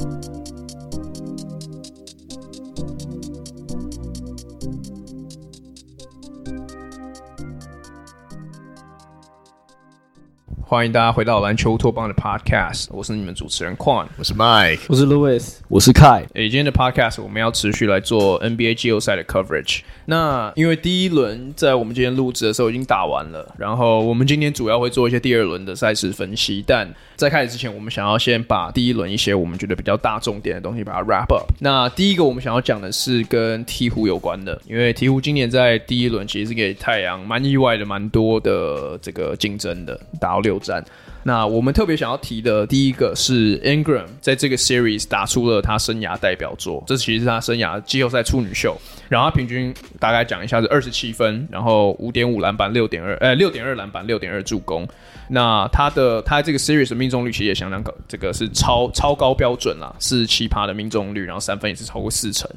you. 欢迎大家回到篮球托邦的 Podcast，我是你们主持人 Quan，我是 Mike，我是 Louis，我是 Kai。诶，今天的 Podcast 我们要持续来做 NBA 季后赛的 coverage。那因为第一轮在我们今天录制的时候已经打完了，然后我们今天主要会做一些第二轮的赛事分析。但在开始之前，我们想要先把第一轮一些我们觉得比较大重点的东西把它 wrap up。那第一个我们想要讲的是跟鹈鹕有关的，因为鹈鹕今年在第一轮其实是给太阳蛮意外的，蛮多的这个竞争的，打到六。战，那我们特别想要提的第一个是 Ingram 在这个 series 打出了他生涯代表作，这其实是他生涯季后赛处女秀。然后他平均大概讲一下是二十七分，然后五点五篮板，六点二，呃，六点二篮板，六点二助攻。那他的他这个 series 的命中率其实也相当高，这个是超超高标准啦，四十七趴的命中率，然后三分也是超过四成。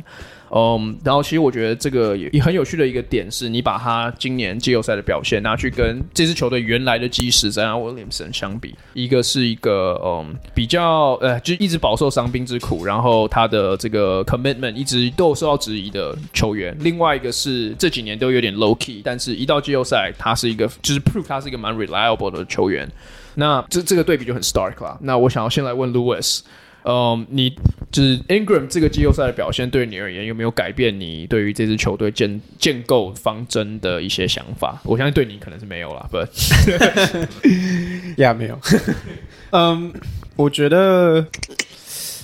嗯然后其实我觉得这个也很有趣的一个点是，你把他今年季后赛的表现拿去跟这支球队原来的基石 Zion Williamson 相比，一个是一个嗯比较呃就一直饱受伤兵之苦，然后他的这个 commitment 一直都有受到质疑的球员，另外一个是这几年都有点 low key，但是一到季后赛他是一个就是 prove 他是一个蛮 reliable 的球员，那这这个对比就很 stark 啦。那我想要先来问 Louis。嗯，你就是 Ingram 这个季后赛的表现，对你而言有没有改变你对于这支球队建建构方针的一些想法？我相信对你可能是没有啦，不，呀，没有。嗯，我觉得。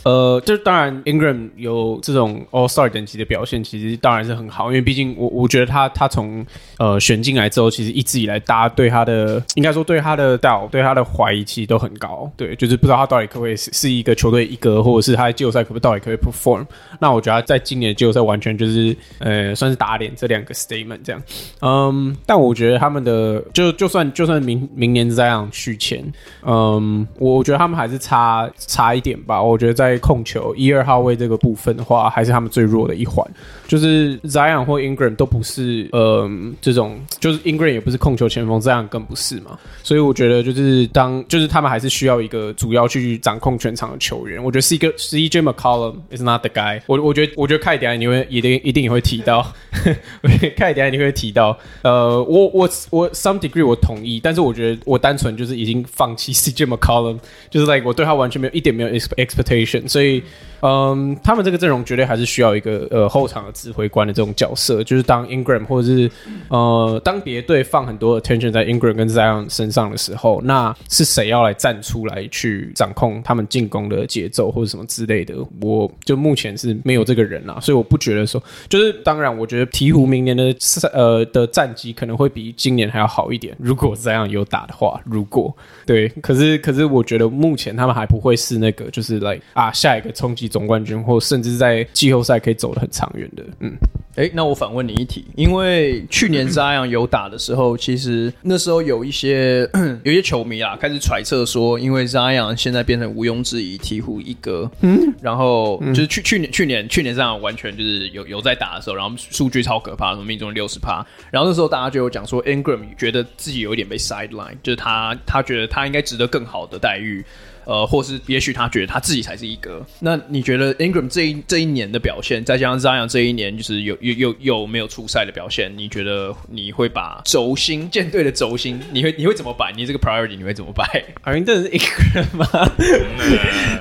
呃，就当然，Ingram 有这种 All Star 等级的表现，其实当然是很好，因为毕竟我我觉得他他从呃选进来之后，其实一直以来大家对他的应该说对他的 doubt 对他的怀疑其实都很高，对，就是不知道他到底可不可以是是一个球队一哥，或者是他在季后赛可不可以到底可不可以 perform。那我觉得在今年的季后赛完全就是呃算是打脸这两个 statement 这样。嗯，但我觉得他们的就就算就算明明年这样续签，嗯，我觉得他们还是差差一点吧。我觉得在控球一二号位这个部分的话，还是他们最弱的一环。就是 Zion 或 Ingram 都不是，呃，这种就是 Ingram 也不是控球前锋，Zion 更不是嘛。所以我觉得就是当就是他们还是需要一个主要去掌控全场的球员。我觉得是一个 CJ McCollum is not the guy 我。我觉得我觉得凯迪安你会一定一定也会提到，凯迪安你会提到。呃，我我我 some degree 我同意，但是我觉得我单纯就是已经放弃 CJ McCollum，就是 like 我对他完全没有一点没有 expectation。所以，嗯，他们这个阵容绝对还是需要一个呃后场的指挥官的这种角色，就是当 Ingram 或者是呃当别队放很多 attention 在 Ingram 跟 Zion 身上的时候，那是谁要来站出来去掌控他们进攻的节奏或者什么之类的？我就目前是没有这个人啦，所以我不觉得说，就是当然，我觉得鹈鹕明年的呃的战绩可能会比今年还要好一点，如果 Zion 有打的话，如果对，可是可是我觉得目前他们还不会是那个就是来、like, 啊。下一个冲击总冠军，或甚至在季后赛可以走得很长远的，嗯，诶，那我反问你一题，因为去年 Zion 有打的时候，其实那时候有一些 有一些球迷啊开始揣测说，因为 Zion 现在变成毋庸置疑鹈鹕一哥，嗯，然后就是去去年去年去年 Zion 完全就是有有在打的时候，然后数据超可怕，什么命中六十趴，然后那时候大家就有讲说 Ingram 觉得自己有一点被 sideline，就是他他觉得他应该值得更好的待遇。呃，或是也许他觉得他自己才是一哥。那你觉得 Ingram 这一这一年的表现，再加上 Zion 这一年就是有有有有没有出赛的表现？你觉得你会把轴心舰队的轴心，你会你会怎么摆？你这个 priority 你会怎么摆？阿云顿是一个人吗？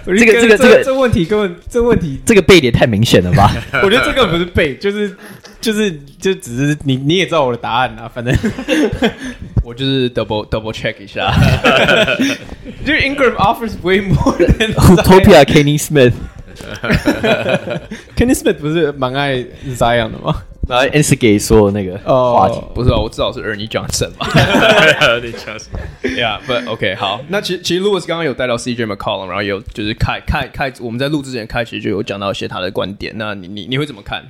这个这个这个这问题根本这问题这个背点太明显了吧？我觉得这个不是背，就是就是就只是你你也知道我的答案啊，反正我就是 double double check 一下，就是 Ingram offers。Way more than Utopia Kenny Smith。Kenny Smith 不是蛮爱 Zion 的吗？来 instigate 说那个话题，oh, 不是啊，我至少是 Ernie Johnson 嘛。Ernie Johnson。Yeah，but OK，好。那其实其实 Louis 刚刚有带到 CJ McCollum，然后有就是开开开，我们在录之前开其实就有讲到一些他的观点。那你你你会怎么看？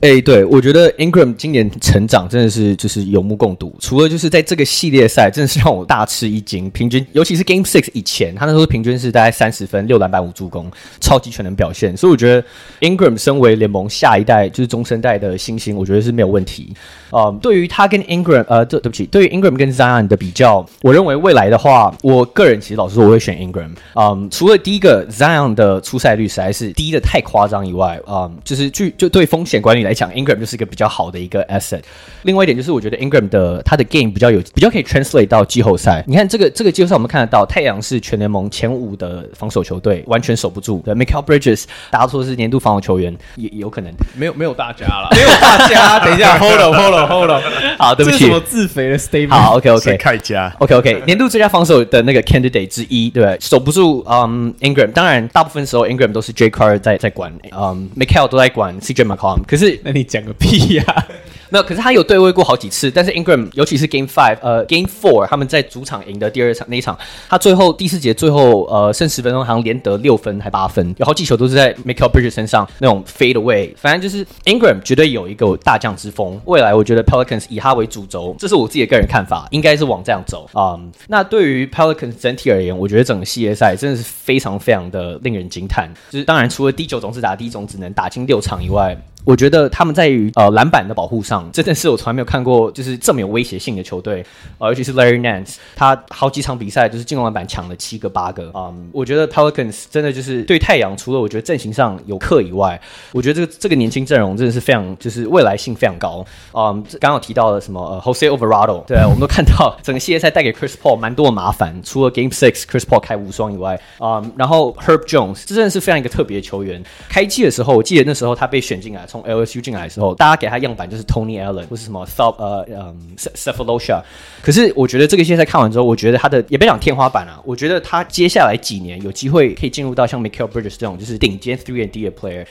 哎、对，我觉得 Ingram 今年成长真的是就是有目共睹。除了就是在这个系列赛，真的是让我大吃一惊。平均，尤其是 Game Six 以前，他那时候平均是大概三十分、六篮板、五助攻，超级全能表现。所以我觉得 Ingram 身为联盟下一代就是中生代的新星，我觉得是没有问题。呃、对于他跟 Ingram，呃，对对不起，对于 Ingram 跟 Zion 的比较，我认为未来的话，我个人其实老实说，我会选 Ingram。嗯，除了第一个 Zion 的出赛率实在是低的太夸张以外，嗯，就是据就对风险管理来讲，Ingram 就是一个比较好的一个 asset。另外一点就是，我觉得 Ingram 的他的 game 比较有比较可以 translate 到季后赛。你看这个这个季后赛，我们看得到太阳是全联盟前五的防守球队，完全守不住。对 Michael Bridges 大家说是年度防守球员，也有可能没有没有大家了，没有大家。等一下，Hold on，Hold on，Hold on。好，对不起，自肥的 statement？好，OK OK，凯加，OK OK，年度最佳防守的那个 candidate 之一，对，守不住，嗯，Ingram。当然，大部分时候 Ingram 都是 Jay Crowder 在在管，嗯，Michael 都在管 CJ McCollum。可是，那你讲个屁呀、啊！没有，可是他有对位过好几次，但是 Ingram 尤其是 Game Five，呃，Game Four 他们在主场赢的第二场那一场，他最后第四节最后呃剩十分钟，好像连得六分还八分，有好几球都是在 Mikal Bridges 身上那种 fade away，反正就是 Ingram 绝对有一个大将之风，未来我觉得 Pelicans 以他为主轴，这是我自己的个人看法，应该是往这样走啊、嗯。那对于 Pelicans 整体而言，我觉得整个系列赛真的是非常非常的令人惊叹，就是当然除了第九种子打第一种只能打进六场以外。我觉得他们在于呃篮板的保护上，真的是我从来没有看过就是这么有威胁性的球队，呃，尤其是 Larry Nance，他好几场比赛就是进攻篮板抢了七个八个，嗯，我觉得 Pelicans 真的就是对太阳，除了我觉得阵型上有克以外，我觉得这个这个年轻阵容真的是非常就是未来性非常高，嗯，刚刚有提到了什么呃 Jose Alvarado，对，我们都看到 整个系列赛带给 Chris Paul 蛮多的麻烦，除了 Game Six Chris Paul 开无双以外，嗯，然后 Herb Jones 这真的是非常一个特别的球员，开季的时候我记得那时候他被选进来。从 LSU 进来的时候，大家给他样板就是 Tony Allen 或是什么 Thought 呃嗯 Sefolosha，可是我觉得这个现在看完之后，我觉得他的也别讲天花板啊，我觉得他接下来几年有机会可以进入到像 Michael Bridges 这种就是顶尖 Three and D 的 Player。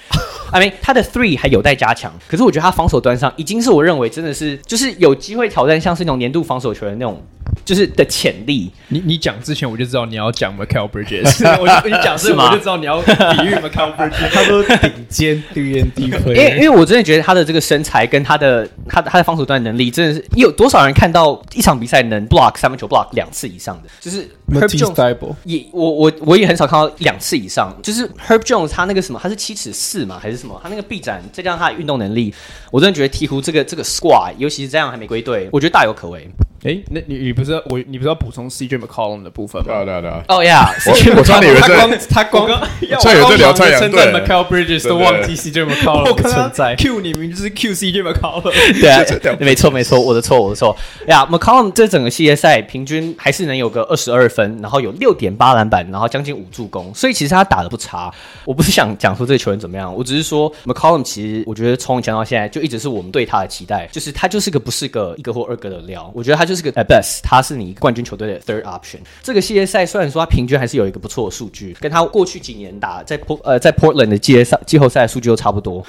I mean 他的 Three 还有待加强，可是我觉得他防守端上已经是我认为真的是就是有机会挑战像是那种年度防守球员那种。就是的潜力，你你讲之前我就知道你要讲 Michael Bridges，我就你讲是吗？我就知道你要比喻 Michael Bridges，他说顶尖 D N D 因为因为我真的觉得他的这个身材跟他的他他的防守端能力，真的是有多少人看到一场比赛能 block 三分球 block 两次以上的，就是 Herb Jones 也我我我也很少看到两次以上，就是 Herb Jones 他那个什么他是七尺四嘛还是什么，他那个臂展再加上他的运动能力，我真的觉得鹈鹕这个这个 squad，尤其是这样还没归队，我觉得大有可为。哎，那你你不是我你不是要补充 CJ McCollum 的部分吗？对啊对啊对啊。哦呀，我我差点以为他光他光差点在聊太阳队。称赞 Mikal Bridges 都忘记 CJ McCollum 的存在。Q 你明明就是 Q CJ McCollum。对啊，没错没错，我的错我的错。呀，McCollum 这整个系列赛平均还是能有个二十二分，然后有六点八篮板，然后将近五助攻，所以其实他打的不差。我不是想讲说这个球员怎么样，我只是说 McCollum 其实我觉得从以前到现在就一直是我们对他的期待，就是他就是个不是个一个或二个的料。我觉得他就是个 at best。他是你冠军球队的 third option。这个系列赛虽然说他平均还是有一个不错的数据，跟他过去几年打在呃在 Portland 的季赛季后赛的数据都差不多，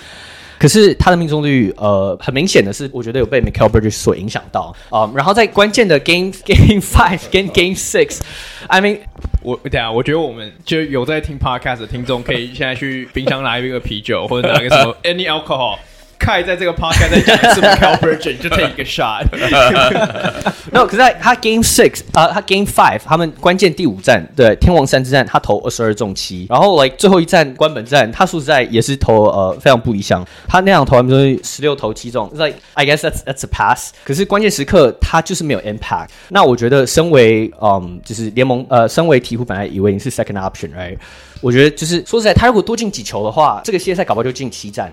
可是他的命中率呃很明显的是，我觉得有被 Mikal Bridges 所影响到啊、呃。然后在关键的 Game Game Five 跟 Game Six，I mean 我等下我觉得我们就有在听 Podcast 的听众可以现在去冰箱拿一个啤酒或者拿个什么 Any alcohol。开在这个 podcast 再讲一次 Mikal Bridges 就 take 一个 shot。no，可是他 Game Six 啊，他 Game Five，他们关键第五战对天王山之战，他投二十二中七，然后 like 最后一战关本战，他说实在也是投呃非常不理想，他那样投完就是十六投七中，like I guess that's that's a pass。可是关键时刻他就是没有 impact。那我觉得身为嗯就是联盟呃身为鹈鹕本来以为你是 second option，right？我觉得就是说实在，他如果多进几球的话，这个系列赛搞不好就进七战。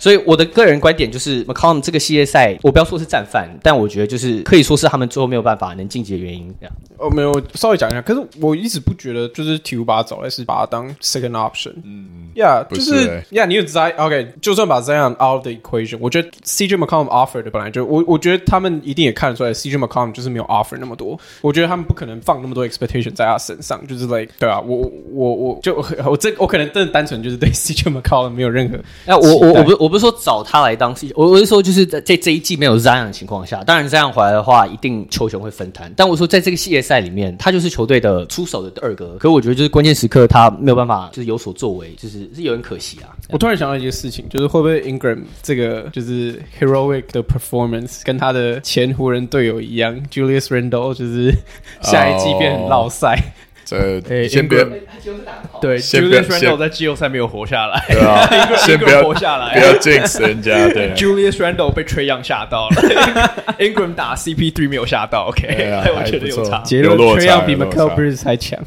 所以我的个人观点就是，McCollum 这个系列赛，我不要说是战犯，但我觉得就是可以说是他们最后没有办法能晋级的原因。这样哦，没有，稍微讲一下。可是我一直不觉得，就是鹈鹕把他找来是把他当 second option。嗯嗯，Yeah，就是 Yeah，你有 Zion，OK，就算把 Zion out of the equation，我觉得 CJ McCollum offered 本来就我我觉得他们一定也看得出来，CJ McCollum 就是没有 offer 那么多。我觉得他们不可能放那么多 expectation 在他身上，就是 like 对啊，我我我就我这我可能真的单纯就是对 CJ McCollum 没有任何。那我我我不我不是说找他来当我我是说就是在这这一季没有 Zion 的情况下，当然 Zion 回来的话，一定球权会分摊。但我说在这个系列赛里面，他就是球队的出手的二哥，可我觉得就是关键时刻他没有办法就是有所作为，就是是有点可惜啊。我突然想到一件事情，就是会不会 Ingram 这个就是 heroic 的 performance 跟他的前湖人队友一样，Julius Randle 就是 下一季变老赛。这先别，对，Julius Randle 在季后赛没有活下来，对啊，先不要活下来，不要 jinx 人家。对，Julius Randle 被 Trae Young 吓到了，Ingram 打 CP3 没有吓到，OK，我觉得有差，结论 Trae Young 比 Bridges 还强。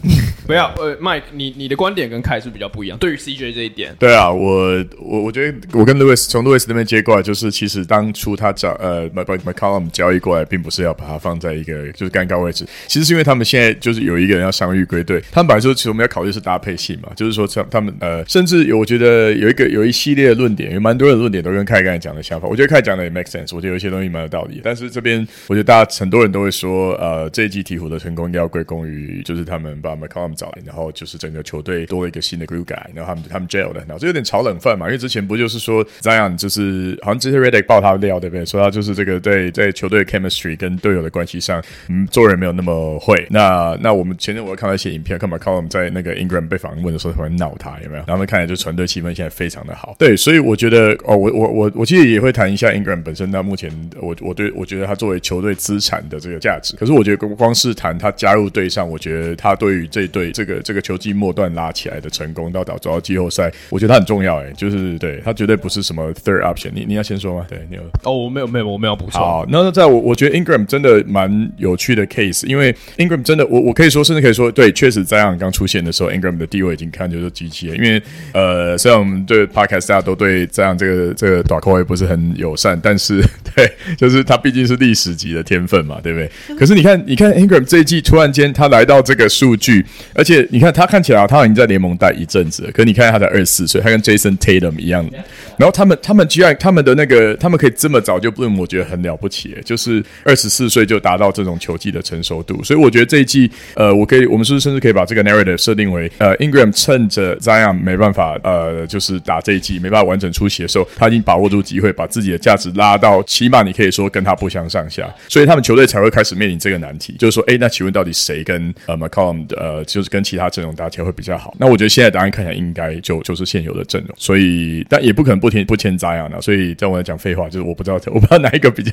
不要，呃，Mike，你你的观点跟凯是比较不一样，对于 CJ 这一点，对啊，我我我觉得我跟 Louis 从 Louis 那边接过来，就是其实当初他找呃 McCollum 交易过来，并不是要把他放在一个就是尴尬位置，其实是因为他们现在就是有一个人要伤愈归队，他们本来说其实我们要考虑是搭配性嘛，就是说像他们呃，甚至有我觉得有一个有一系列的论点，有蛮多的论点都跟凯刚才讲的想法，我觉得凯讲的也 make sense，我觉得有一些东西蛮有道理，但是这边我觉得大家很多人都会说，呃，这一季鹈鹕的成功应该要归功于就是他们把 McCollum 找来，然后就是整个球队多了一个新的 glue guy，然后他们他们 jail 的，然后这有点炒冷饭嘛，因为之前不就是说 Zion 就是好像之前 Redick 爆他的料对不对？说他就是这个对在球队 chemistry 跟队友的关系上，嗯，做人没有那么会。那那我们前天我看到些影片，看 McCollum 在那个 Ingram 被访问的时候，突然闹他有没有？然后看起来就团队气氛现在非常的好。对，所以我觉得哦，我我我我其实也会谈一下 Ingram 本身。那目前，我我对我觉得他作为球队资产的这个价值，可是我觉得光是谈他加入队上，我觉得他对于这队这个这个球季末段拉起来的成功，到导走到季后赛，我觉得他很重要。哎，就是对他绝对不是什么 third option。你你要先说吗？对，你有哦，我没有没有我没有补充。好，那在我我觉得 Ingram 真的蛮有趣的 case，因为 Ingram 真的，我我可以说，甚至可以说，对，确实在样刚出现的时候，Ingram 的地位已经看就是机器了。因为呃，虽然我们对 Podcast 大家都对这样这个这个短扣也不是很友善，但是 对，就是他毕竟是历史级的天分嘛，对不对？可是你看，你看 Ingram 这一季突然间他来到这个数据，而且你看他看起来他已经在联盟待一阵子了，可是你看他才二十四岁，他跟 Jason Tatum 一样。然后他们他们居然他们的那个他们可以这么早就 bloom，我觉得很了不起，就是二十四岁就达到这种球技的成熟度。所以我觉得这一季，呃，我可以我们是不是甚至可以把这个 narrative 设定为，呃，Ingram 趁着 Zion 没办法，呃，就是打这一季没办法完整出席的时候，他已经把握住机会，把自己的价值拉到起码你可以说跟他不相上下。所以他们球队才会开始面临这个难题，就是说，哎，那请问到底谁跟呃 McCollum 呃，就是跟其他阵容打起来会比较好？那我觉得现在答案看起来应该就就是现有的阵容。所以但也不可能。不签不签 Zion 啊，所以在我来讲废话，就是我不知道我不知道哪一个比较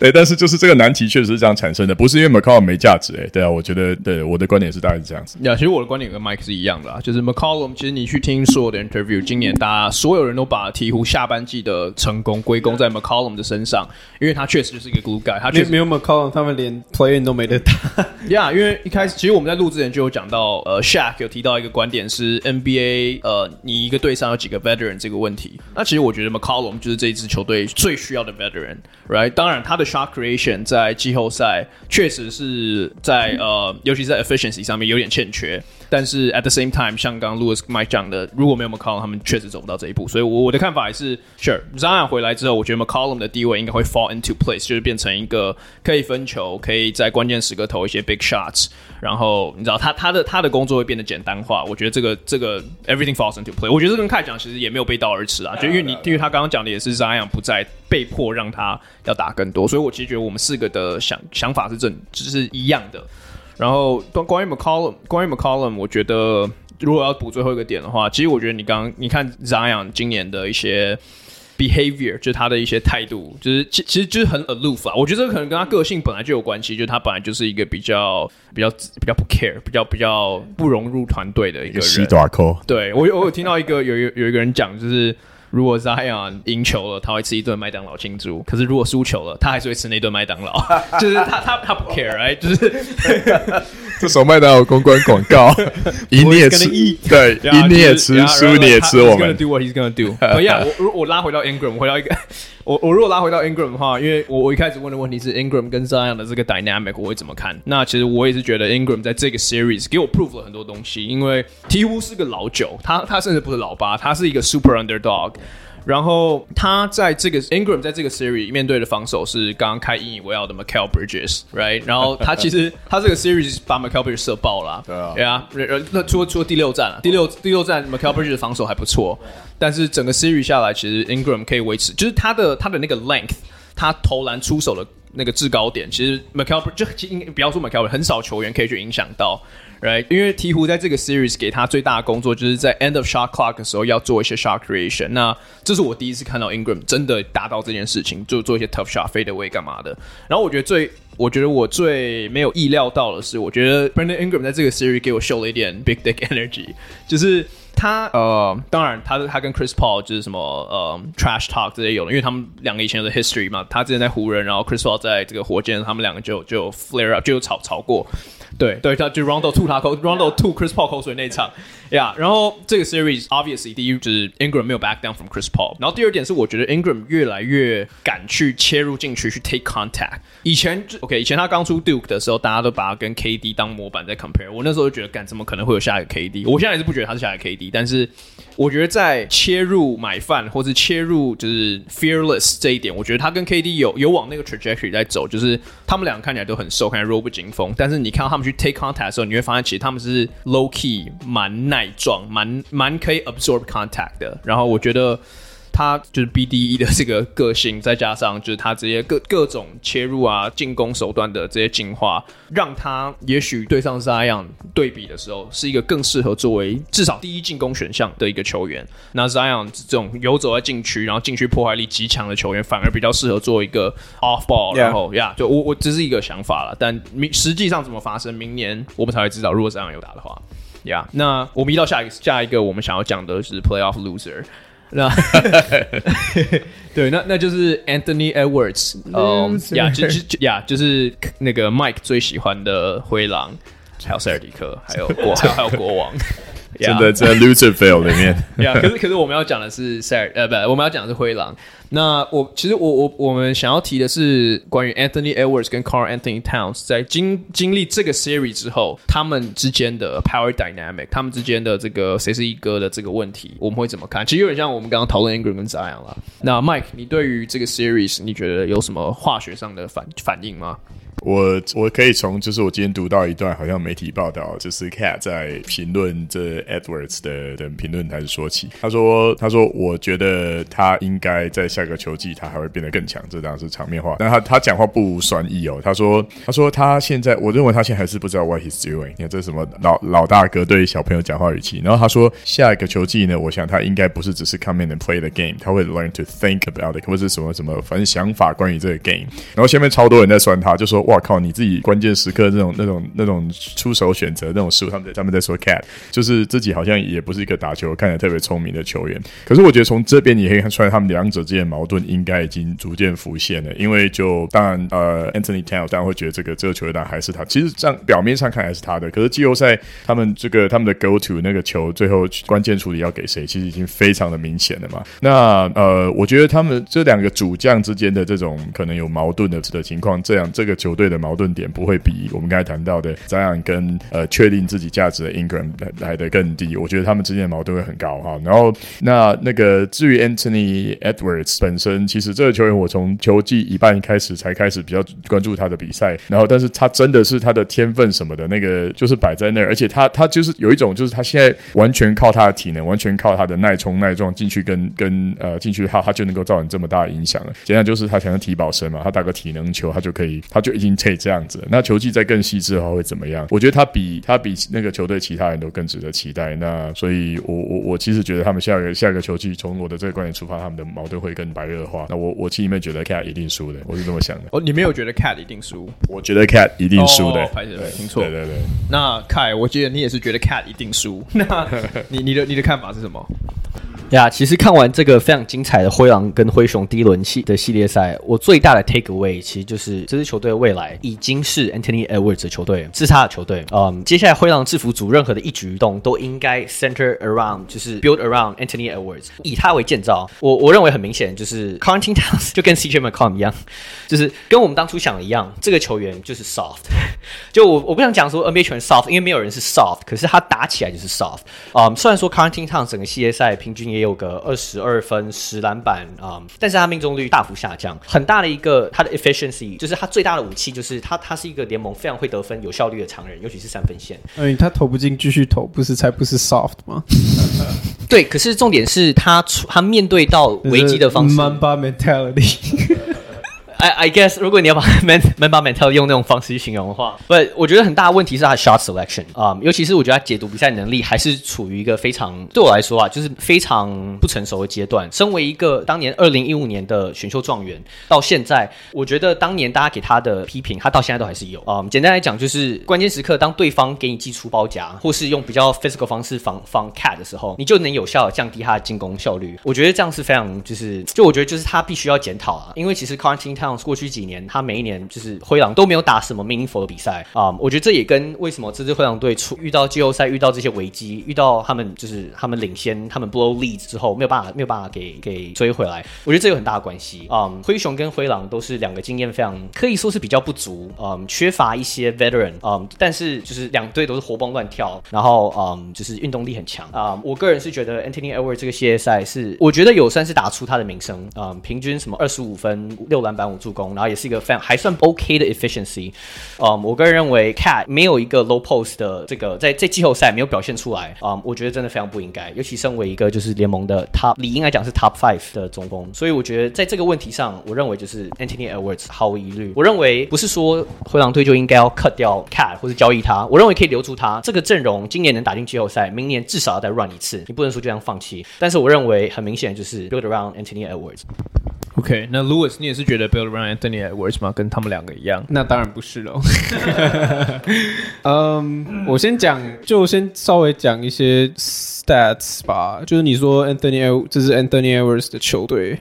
对，但是就是这个难题确实是这样产生的，不是因为 McCall 没价值哎、对啊，我觉得对我的观点是大概是这样子。呀，其实我的观点跟 Mike 是一样的啊，就是 McCollum，其实你去听所有的 interview，今年大家所有人都把鹈鹕下半季的成功归功在 McCollum 的身上，因为他确实就是一个 glue guy，他确实没有 McCollum，他们连 play-in 都没得打。呀，因为一开始其实我们在录之前就有讲到，呃，Shaq 有提到一个观点是 NBA，呃，你一个队上有几个 veteran 这个问题，那其实我觉得 McCollum 就是这一支球队最需要的 veteran，right？当然，他的 shot creation 在季后赛确实是在呃，尤其是在 efficiency 上面有点欠缺。但是 at the same time，像刚刚 Louis Mike 讲的，如果没有 McCollum，他们确实走不到这一步。所以，我我的看法还是，Sure，Zion 回来之后，我觉得 McCollum 的地位应该会 fall into place，就是变成一个可以分球，可以在关键时刻投一些 big shots。然后，你知道他他的他的工作会变得简单化。我觉得这个这个 everything falls into place。我觉得这跟凯讲其实也没有背道而驰啊，就因为你因为他刚刚讲的也是 Zion 不在被迫让他要打更多，所以我其实觉得我们四个的想想法是正就是一样的。然后关关于 McCollum，关于 McCollum，我觉得如果要补最后一个点的话，其实我觉得你刚刚你看 Zion 今年的一些 behavior，就是他的一些态度，就是其其实就是很 aloof 啊。我觉得这可能跟他个性本来就有关系，就是他本来就是一个比较比较比较不 care，比较比较不融入团队的一个人。对，我我有听到一个有有有一个人讲，就是。如果 Zion 赢球了，他会吃一顿麦当劳庆祝；可是如果输球了，他还是会吃那顿麦当劳。就是他他他不 care，right？就是 这首麦当劳公关广告，赢你也吃，对，赢你也吃，输你也吃。我们 do what he's gonna do。哎呀，我我我拉回到 Ingram，回到一个。我我如果拉回到 Ingram 的话，因为我我一开始问的问题是 Ingram 跟 Zion 的这个 dynamic 我会怎么看？那其实我也是觉得 Ingram 在这个 series 给我 prove 了很多东西，因为鵜鹕是个老九，他他甚至不是老八，他是一个 super underdog。然后他在这个 Ingram 在这个 series 面对的防守是刚刚开引以为傲的 Mikal Bridges，right？然后他其实 他这个 series 把 Mikal Bridges 射爆了，对啊，对啊。那除了除了第六战啊，第六第六战 Mikal Bridges 的防守还不错，但是整个 series 下来，其实 Ingram 可以维持，就是他的他的那个 length，他投篮出手的那个制高点，其实 Mikal 就应不要说 Mikal，很少球员可以去影响到。Right，因为鹈鹕在这个 series 给他最大的工作，就是在 end of shot clock 的时候要做一些 shot creation。那这是我第一次看到 Ingram 真的达到这件事情，就做一些 tough shot fade away 干嘛的。然后我觉得最，我觉得我最没有意料到的是，我觉得 Brandon Ingram 在这个 series 给我秀了一点 big dick energy，就是他呃，当然他他跟 Chris Paul 就是什么呃 trash talk 这些有的，因为他们两个以前有的 history 嘛。他之前在湖人，然后 Chris Paul 在这个火箭，他们两个就就 flare up 就有吵吵过。对对，他就 Rondo 吐他口，Rondo 吐 Chris Paul 口水那场，呀、yeah，然后这个 series obviously 第一就是 Ingram 没有 back down from Chris Paul，然后第二点是我觉得 Ingram 越来越敢去切入进去去 take contact，以前 OK，以前他刚出 Duke 的时候，大家都把他跟 KD 当模板在 compare，我那时候就觉得，干怎么可能会有下一个 KD？我现在也是不觉得他是下一个 KD，但是我觉得在切入买饭或是切入就是 fearless 这一点，我觉得他跟 KD 有有往那个 trajectory 在走，就是他们两个看起来都很瘦，看起来弱不禁风，但是你看到他们去 take contact 的时候，你会发现其实他们是 low key 蛮耐撞，蛮蛮可以 absorb contact 的。然后我觉得他就是 BDE 的这个个性，再加上就是他这些各各种切入啊、进攻手段的这些进化，让他也许对上 Zion 对比的时候，是一个更适合作为至少第一进攻选项的一个球员。那 Zion 这种游走在禁区，然后禁区破坏力极强的球员，反而比较适合做一个 off ball。然后呀，yeah, 就我我只是一个想法了，但明实际上怎么发生，明年我们才会知道。如果 Zion 有打的话。呀、yeah，那我们移到下一个下一个，我们想要讲的是 Playoff Loser。那 对，那那就是 Anthony Edwards。嗯，呀，就是呀，就是那个 Mike 最喜欢的灰狼，还有塞尔迪克，还有国还有国王。真的在 Loserville 里面，呀，可是可是我们要讲的是塞尔呃，不，我们要讲的是灰狼。那我其实我我我们想要提的是关于 Anthony Edwards 跟 Carl Anthony Towns 在经经历这个 series 之后，他们之间的 power dynamic，他们之间的这个谁是一哥的这个问题，我们会怎么看？其实有点像我们刚刚讨论 Ingram 跟 Zion 了。那 Mike，你对于这个 series 你觉得有什么化学上的反反应吗？我我可以从就是我今天读到一段好像媒体报道，就是 Cat 在评论这 Edwards 的的评论开始说起，他说他说我觉得他应该在下个球季他还会变得更强，这当然是场面话，但他他讲话不无酸意哦，他说他说他现在我认为他现在还是不知道 what he's doing，你看这什么老老大哥对小朋友讲话语气，然后他说下一个球季呢，我想他应该不是只是 come in and play the game，他会 learn to think about it，或是什么什么反正想法关于这个 game，然后下面超多人在酸他，就说。哇靠！你自己关键时刻那种、那种、那种出手选择那种失误，他们在他们在说 Cat，就是自己好像也不是一个打球看起来特别聪明的球员。可是我觉得从这边你可以看出来，他们两者之间矛盾应该已经逐渐浮现了。因为就当然呃，Anthony Towns 当然会觉得这个这个球员当然还是他，其实这样表面上看还是他的。可是季后赛他们这个他们的 Go To 那个球最后关键处理要给谁，其实已经非常的明显了嘛。那呃，我觉得他们这两个主将之间的这种可能有矛盾的的情况，这样这个球队对的矛盾。点不会比我们刚才谈到的扎样跟呃确定自己价值的 Ingram 来，来的更低，我觉得他们之间的矛盾会很高哈。然后那那个至于 Anthony Edwards 本身，其实这个球员我从球季一半开始才开始比较关注他的比赛，然后但是他真的是他的天分什么的那个就是摆在那儿，而且他他就是有一种就是他现在完全靠他的体能，完全靠他的耐冲耐撞进去跟跟呃进去他他就能够造成这么大的影响了。现在就是他想要体保生嘛，他打个体能球他就可以，他就已经这样。这样子，那球技再更细致的话会怎么样？我觉得他比他比那个球队其他人都更值得期待。那所以我，我我我其实觉得他们下个下个球季，从我的这个观点出发，他们的矛盾会更白热化。那我我心里面觉得 Cat 一定输的，我是这么想的。哦，你没有觉得 Cat 一定输？我觉得 Cat 一定输的。哦，对，听错。对对对。那凯，我记得你也是觉得 Cat 一定输。那你你的你的看法是什么？呀，其实看完这个非常精彩的灰狼跟灰熊第一轮系的系列赛，我最大的 take away 其实就是这支球队的未来已经是 Anthony Edwards 的球队，是他的球队。嗯，接下来灰狼制服组任何的一举一动都应该 center around，就是 build around Anthony Edwards，以他为建造。我我认为很明显，就是 Karl-Anthony Towns 就跟 CJ McCollum 一样，就是跟我们当初想的一样，这个球员就是 soft。就我我不想讲说 NBA 球员 soft，因为没有人是 soft，可是他打起来就是 soft。嗯，虽然说 Karl-Anthony Towns 整个系列赛平均也有个二十二分、十篮板啊、嗯，但是他命中率大幅下降，很大的一个他的 efficiency 就是他最大的武器就是他他是一个联盟非常会得分、有效率的常人，尤其是三分线。哎，他投不进，继续投，不是才不是 soft 吗？对，可是重点是他他面对到危机的方式。Mamba mentality。I I guess 如果你要把 man Mamba mentality 用那种方式去形容的话，不，我觉得很大的问题是他的 shot selection 啊、尤其是我觉得他解读比赛能力还是处于一个非常对我来说啊，就是非常不成熟的阶段。身为一个当年二零一五年的选秀状元，到现在，我觉得当年大家给他的批评，他到现在都还是有啊。简单来讲，就是关键时刻，当对方给你寄出包夹，或是用比较 physical 方式防防 cat 的时候，你就能有效降低他的进攻效率。我觉得这样是非常就是，就我觉得就是他必须要检讨啊，因为其实 Karl-Anthony 过去几年，他每一年就是灰狼都没有打什么 meaningful 的比赛。啊、我觉得这也跟为什么这支灰狼队出遇到季后赛遇到这些危机，遇到他们就是他们领先，他们 blow lead 之后没有办法没有办法给给追回来。我觉得这有很大的关系。啊、灰熊跟灰狼都是两个经验非常可以说是比较不足，嗯，缺乏一些 veteran，嗯，但是就是两队都是活蹦乱跳，然后嗯，就是运动力很强。啊、我个人是觉得 Anthony Edwards 这个系列赛是我觉得有算是打出他的名声。啊、平均什么二十五分、六篮板、五助攻。然后也是一个非常还算 OK 的 efficiency，嗯，我个人认为 Cat 没有一个 low post 的这个在在季后赛没有表现出来，嗯，我觉得真的非常不应该，尤其身为一个就是联盟的 top 理应来讲是 top five 的中锋，所以我觉得在这个问题上，我认为就是 Anthony Edwards 毫无疑虑。我认为不是说灰狼队就应该要 cut 掉 Cat 或者交易他，我认为可以留住他。这个阵容今年能打进季后赛，明年至少要再 run 一次，你不能说就这样放弃。但是我认为很明显就是 build around Anthony Edwards。OK，那 Louis，你也是觉得 build around Anthony Edwards 吗？跟他们两个一样？那当然不是喽。嗯，我先讲，就先稍微讲一些 stats 吧。就是你说 Anthony，这是 Anthony Edwards 的球队。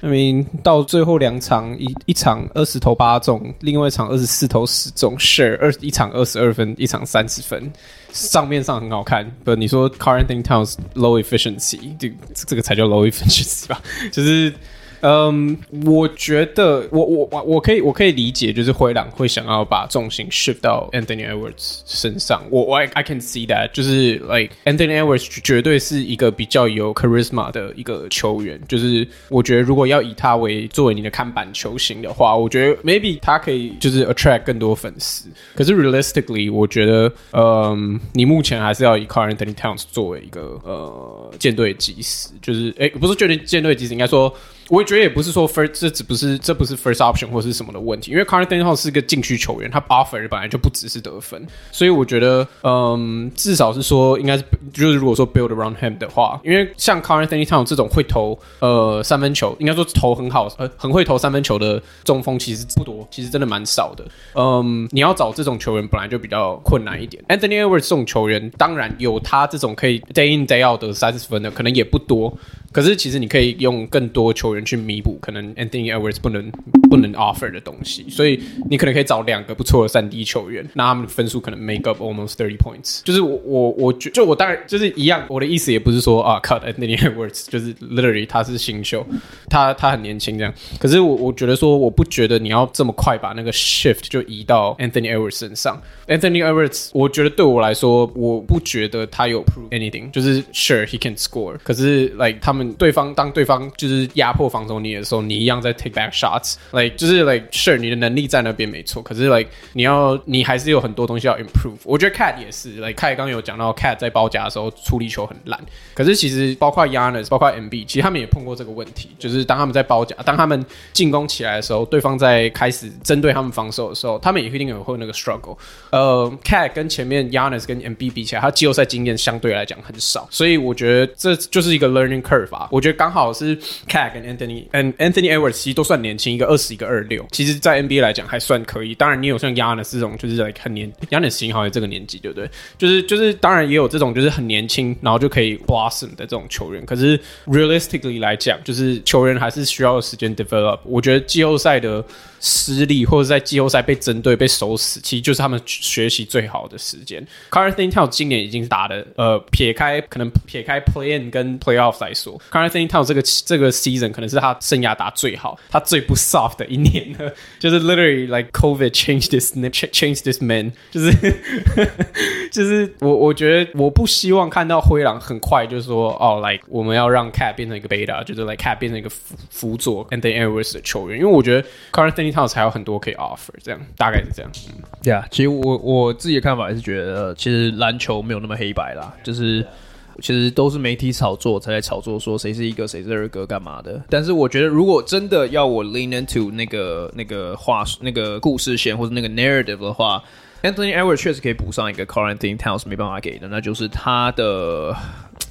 I mean，到最后两场，一一场二十投八中，另外一场二十四投十中，share 二一场二十二分，一场三十分，账面上很好看。不，你说 Karl-Anthony Towns low efficiency，这这个才叫 low efficiency 吧？就是。嗯，我觉得我我我我可以我可以理解，就是灰狼会想要把重心 shift 到 Anthony Edwards 身上。我我 I, I can see that，就是 like Anthony Edwards 绝对是一个比较有 charisma 的一个球员。就是我觉得如果要以他为作为你的看板球星的话，我觉得 maybe 他可以就是 attract 更多粉丝。可是 realistically，我觉得，嗯，你目前还是要以 Karl-Anthony Towns 作为一个呃舰队基石。就是诶，不是觉得舰队基石，应该说。我也觉得也不是说 first，这只不是这不是 first option 或是什么的问题，因为 Karl-Anthony Towns 是个禁区球员，他 offer 本来就不只是得分，所以我觉得，嗯，至少是说应该是就是如果说 build around him 的话，因为像 Karl-Anthony Towns 这种会投呃三分球，应该说投很好，呃很会投三分球的中锋其实不多，其实真的蛮少的。嗯，你要找这种球员本来就比较困难一点。Anthony Edwards 这种球员，当然有他这种可以 day in day out 得三十分的，可能也不多。可是其实你可以用更多球员去弥补可能 Anthony Edwards 不能不能 offer 的东西，所以你可能可以找两个不错的三 D 球员，那他们的分数可能 make up almost thirty points。就是我我我觉就我当然就是一样，我的意思也不是说啊 cut Anthony Edwards，就是 literally 他是新秀，他他很年轻这样。可是我我觉得说我不觉得你要这么快把那个 shift 就移到 Anthony Edwards 身上。Anthony Edwards 我觉得对我来说我不觉得他有 prove anything，就是 sure he can score，可是 like 他们。对方当对方就是压迫防守你的时候，你一样在 take back shots，like 就是 like sure 你的能力在那边没错，可是 like 你要你还是有很多东西要 improve。我觉得 Cat 也是，like Cat 刚刚有讲到 Cat 在包夹的时候处理球很烂，可是其实包括 Yanis 包括 MB，其实他们也碰过这个问题，就是当他们在包夹，当他们进攻起来的时候，对方在开始针对他们防守的时候，他们也一定有会那个 struggle。呃，Cat 跟前面 Yanis 跟 MB 比起来，他季后赛经验相对来讲很少，所以我觉得这就是一个 learning curve 啊。我觉得刚好是 Cat 跟 Anthony，and，Anthony Edwards 其实都算年轻，一个二十，一个二六，其实，在 NBA 来讲还算可以。当然，你有像 Giannis 这种，就是很年，Giannis 幸好像这个年纪，对不对？就是就是，当然也有这种就是很年轻，然后就可以 blossom 的这种球员。可是 realistically 来讲，就是球员还是需要时间 develop。我觉得季后赛的。失利或者在季后赛被针对、被守死，其实就是他们学习最好的时间。c a r t h i n Town 今年已经打的，呃，撇开可能撇开 Play In 跟 Playoff 来说 c a r t h i n Town 这个这个 season 可能是他生涯打最好、他最不 soft 的一年了，就是 literally like COVID changed this changed this man，就是就是我我觉得我不希望看到灰狼很快就是说哦，like 我们要让 Cat 变成一个 beta，就是 like Cat 变成一个辅辅佐 Anthony Edwards 的球员，因为我觉得 Karl-Anthony Towns 还有很多可以 offer，这样大概是这样。嗯，对啊，其实我我自己的看法还是觉得，其实篮球没有那么黑白啦，就是。其实都是媒体炒作才在炒作，说谁是一个，谁是二哥，干嘛的。但是我觉得，如果真的要我 lean into 那个那个话那个故事线或者那个 narrative 的话，Anthony Edwards 确实可以补上一个 Karl-Anthony Towns 没办法给的，那就是他的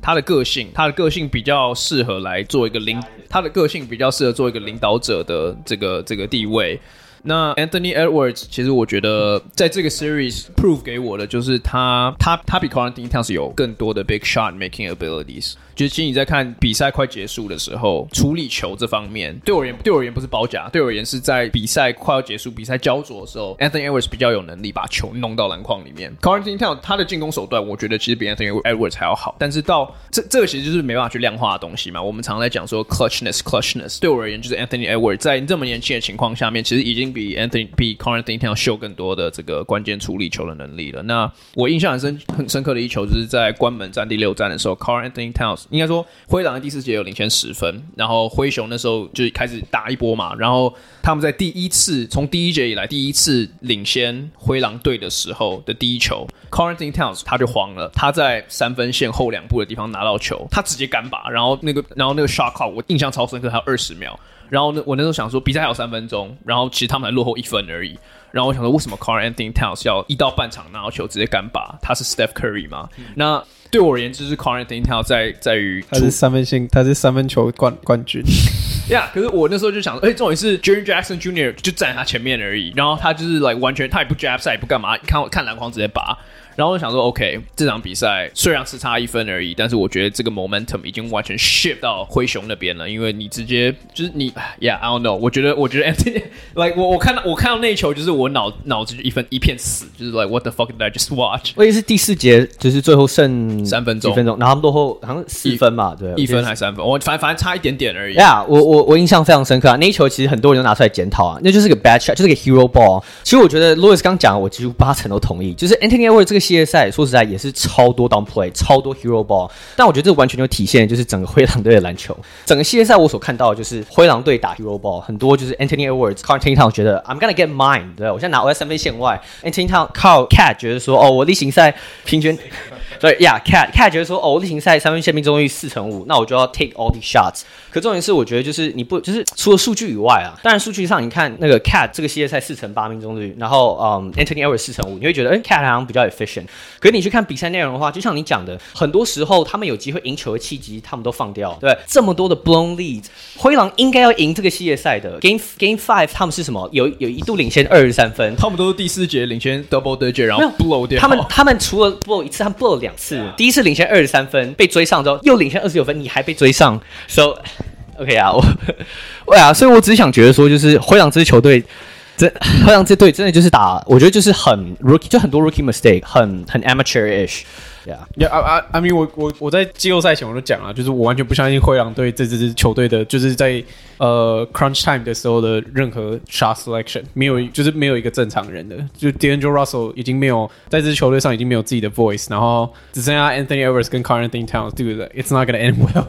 他的个性，他的个性比较适合来做一个领，他的个性比较适合做一个领导者的这个这个地位。那 Anthony Edwards 其实我觉得在这个 series prove 给我的就是他他他比 Karl-Anthony Towns 有更多的 big shot making abilities。其实你在看比赛快结束的时候，处理球这方面对我而言对我而言不是包夹，对我而言是在比赛快要结束、比赛焦灼的时候，Anthony Edwards 比较有能力把球弄到篮筐里面。Karl-Anthony Towns 他的进攻手段，我觉得其实比 Anthony Edwards 还要好，但是到这这个其实就是没办法去量化的东西嘛。我们常在讲说 clutchness clutchness，对我而言就是 Anthony Edwards 在这么年轻的情况下面，其实已经比 Anthony 比 Karl-Anthony Towns 秀更多的这个关键处理球的能力了。那我印象很深很深刻的一球，就是在关门战第六战的时候，Karl-Anthony Towns 应该说灰狼在第四节有领先十分，然后灰熊那时候就开始打一波嘛，然后他们在第一次从第一节以来第一次领先灰狼队的时候的第一球，Karl-Anthony Towns 他就慌了，他在三分线后两步的地方拿到球，他直接干拔，然后那个然后那个 shot clock 我印象超深刻，还有二十秒。然后呢，我那时候想说，比赛还有三分钟，然后其实他们还落后一分而已。然后我想说，为什么 Karl-Anthony Towns 要一到半场拿到球直接干拔？他是 Steph Curry 吗？嗯、那对我而言，就是 Karl-Anthony Towns 在在于他是三分线，他是三分球冠冠军。呀，yeah, 可是我那时候就想说，哎，重点是 Jerry Jackson Jr. 就站在他前面而已，然后他就是 like 完全他也不 jab side 也不干嘛，看看篮筐直接拔。然后我想说，OK，这场比赛虽然是差一分而已，但是我觉得这个 momentum 已经完全 shift 到灰熊那边了，因为你直接就是你，Yeah，I don't know，我觉得，我觉得，Anthony，like 我我看到我看到那一球，就是我脑脑子就一分一片死，就是 like What the fuck did I just watch？我也是第四节，就是最后剩三分钟，一分钟，然后他们落后好像四分嘛，对，一分还是三分，我反正反正差一点点而已。Yeah，我我我印象非常深刻啊，那一球其实很多人都拿出来检讨啊，那就是个 bad shot，就是个 hero ball。其实我觉得 Louis 刚讲，我几乎八成都同意，就是 Anthony Edwards 这个系列赛，说实在。也是超多 down play，超多 hero ball，但我觉得这完全就体现就是整个灰狼队的篮球。整个系列赛我所看到的就是灰狼队打 hero ball，很多就是 Anthony Edwards、Karl-Anthony Towns 觉得 I'm gonna get mine，对，我现在拿我在三分线外，Anthony Towns 靠 Cat 觉得说哦，我例行赛平均。对呀，Cat Cat 觉得说哦，例行赛三分线命中率四成五，那我就要 take all these shots。可重点是，我觉得就是你不就是除了数据以外啊，当然数据上你看那个 Cat 这个系列赛四成八命中率，然后嗯 Anthony Edwards 四成五，你会觉得哎 Cat 好像比较 efficient。可是你去看比赛内容的话，就像你讲的，很多时候他们有机会赢球的契机，他们都放掉。对，这么多的 blown leads，灰狼应该要赢这个系列赛的。Game Game Five 他们是什么？有有一度领先二十三分，他们都是第四节领先 double digit，然后 blow 掉。他们他们除了 blow 一次，他们 blow 两次。第一次领先二十三分，被追上之后又领先二十九分，你还被追上，so OK 啊，我，对啊，所以我只想觉得说，就是灰狼这支球队，这灰狼这队真的就是打，我觉得就是很 rookie，就很多 rookie mistake，很很 amateurish。Yeah，I I mean，我我我在季后赛前我都讲了，就是我完全不相信灰狼队这支球队的，就是在呃 crunch time 的时候的任何 shot selection，没有，就是没有一个正常人的，就 d a n g e l Russell 已经没有在这支球队上已经没有自己的 voice，然后只剩下 Anthony Edwards 跟 Carntin Towns，对不对？It's not gonna end well。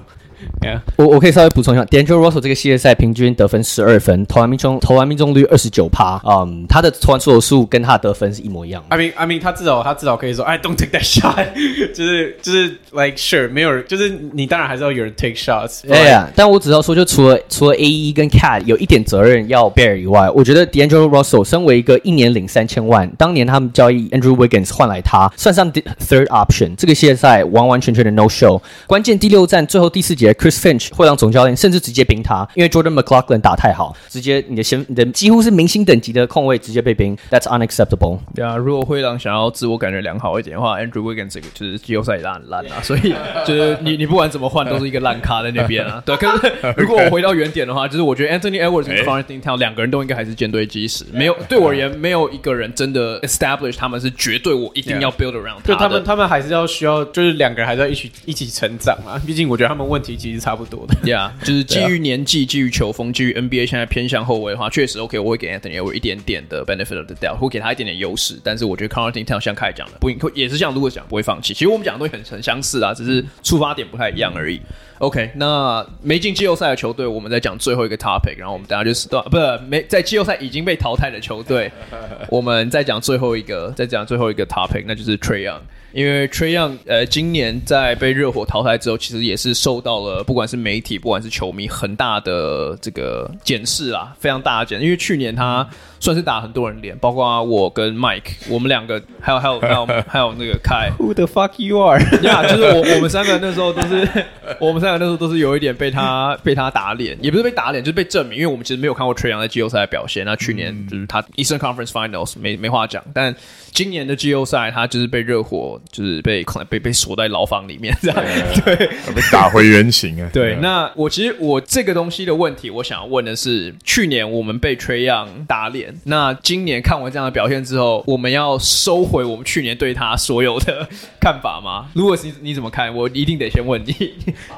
Yeah. 我我可以稍微补充一下，D'Angelo Russell 这个系列赛平均得分十二分，投篮命中投篮命中率二十九趴，嗯，他的投篮出手数跟他的得分是一模一样。I mean I mean 他至少他至少可以说，I don't take that shot，就是就是 like sure 没有，就是你当然还是要有人 take shots。对呀，但我只要说，就除了除了 AE 跟 Cat 有一点责任要 bear 以外，我觉得 D'Angelo Russell 身为一个一年领三千万，当年他们交易 Andrew Wiggins 换来他，算上 third option，这个系列赛完完全全的 no show。关键第六战最后第四节，Chris Finch 会让总教练甚至直接冰他，因为 Jordan McLaughlin 打太好，直接你的先你的几乎是明星等级的控卫直接被冰，That's unacceptable。对啊，如果灰狼想要自我感觉良好一点的话，Andrew Wiggins 这个就是季后赛也打很烂啊，所以就是你你不管怎么换都是一个烂咖在那边啊。对，可是如果我回到原点的话，就是我觉得 Anthony Edwards 跟 Karl-Anthony Towns 两个人都应该还是舰队基石，没有对我而言没有一个人真的 establish 他们是绝对我一定要 build around 他。就他们他们还是要需要就是两个人还是要一起一起成长啊，毕竟我觉得他们问题其实差不多的。Yeah，就是基于年纪、基于球风、基于 NBA 现在偏向后卫的话，确实 OK，我会给 Anthony 有一点点的 benefit of the doubt，会给他一点点优势。但是我觉得 Towns 像凯讲的，不也是像如果讲不会放弃。其实我们讲的东西很很相似啊，只是出发点不太一样而已。OK，那没进季后赛的球队，我们再讲最后一个 topic，然后我们等下就是不是没在季后赛已经被淘汰的球队，我们再讲最后一个，再讲最后一个 topic，那就是 Trae Young。因为 Trae Young，呃，今年在被热火淘汰之后，其实也是受到了不管是媒体，不管是球迷，很大的这个检视啊，非常大的检视。因为去年他算是打很多人脸，包括我跟 Mike，我们两个，还有还有 还有还有那个 Kai。Who the fuck you are？呀，yeah, 就是我我们三个那时候都是，我们三个那时候都是有一点被他被他打脸，也不是被打脸，就是被证明。因为我们其实没有看过 Trae Young 在季后赛的表现。那去年就是他 Eastern Conference Finals 没没话讲，但今年的季后赛他就是被热火就是被 被被锁在牢房里面，这样对，被打回原形啊。对，那我其实我这个东西的问题，我想要问的是，去年我们被 Trae Young 打脸，那今年看完这样的表现之后，我们要收回我们去年对他所有的看法吗？如果是你，你怎么看？我一定得先问你，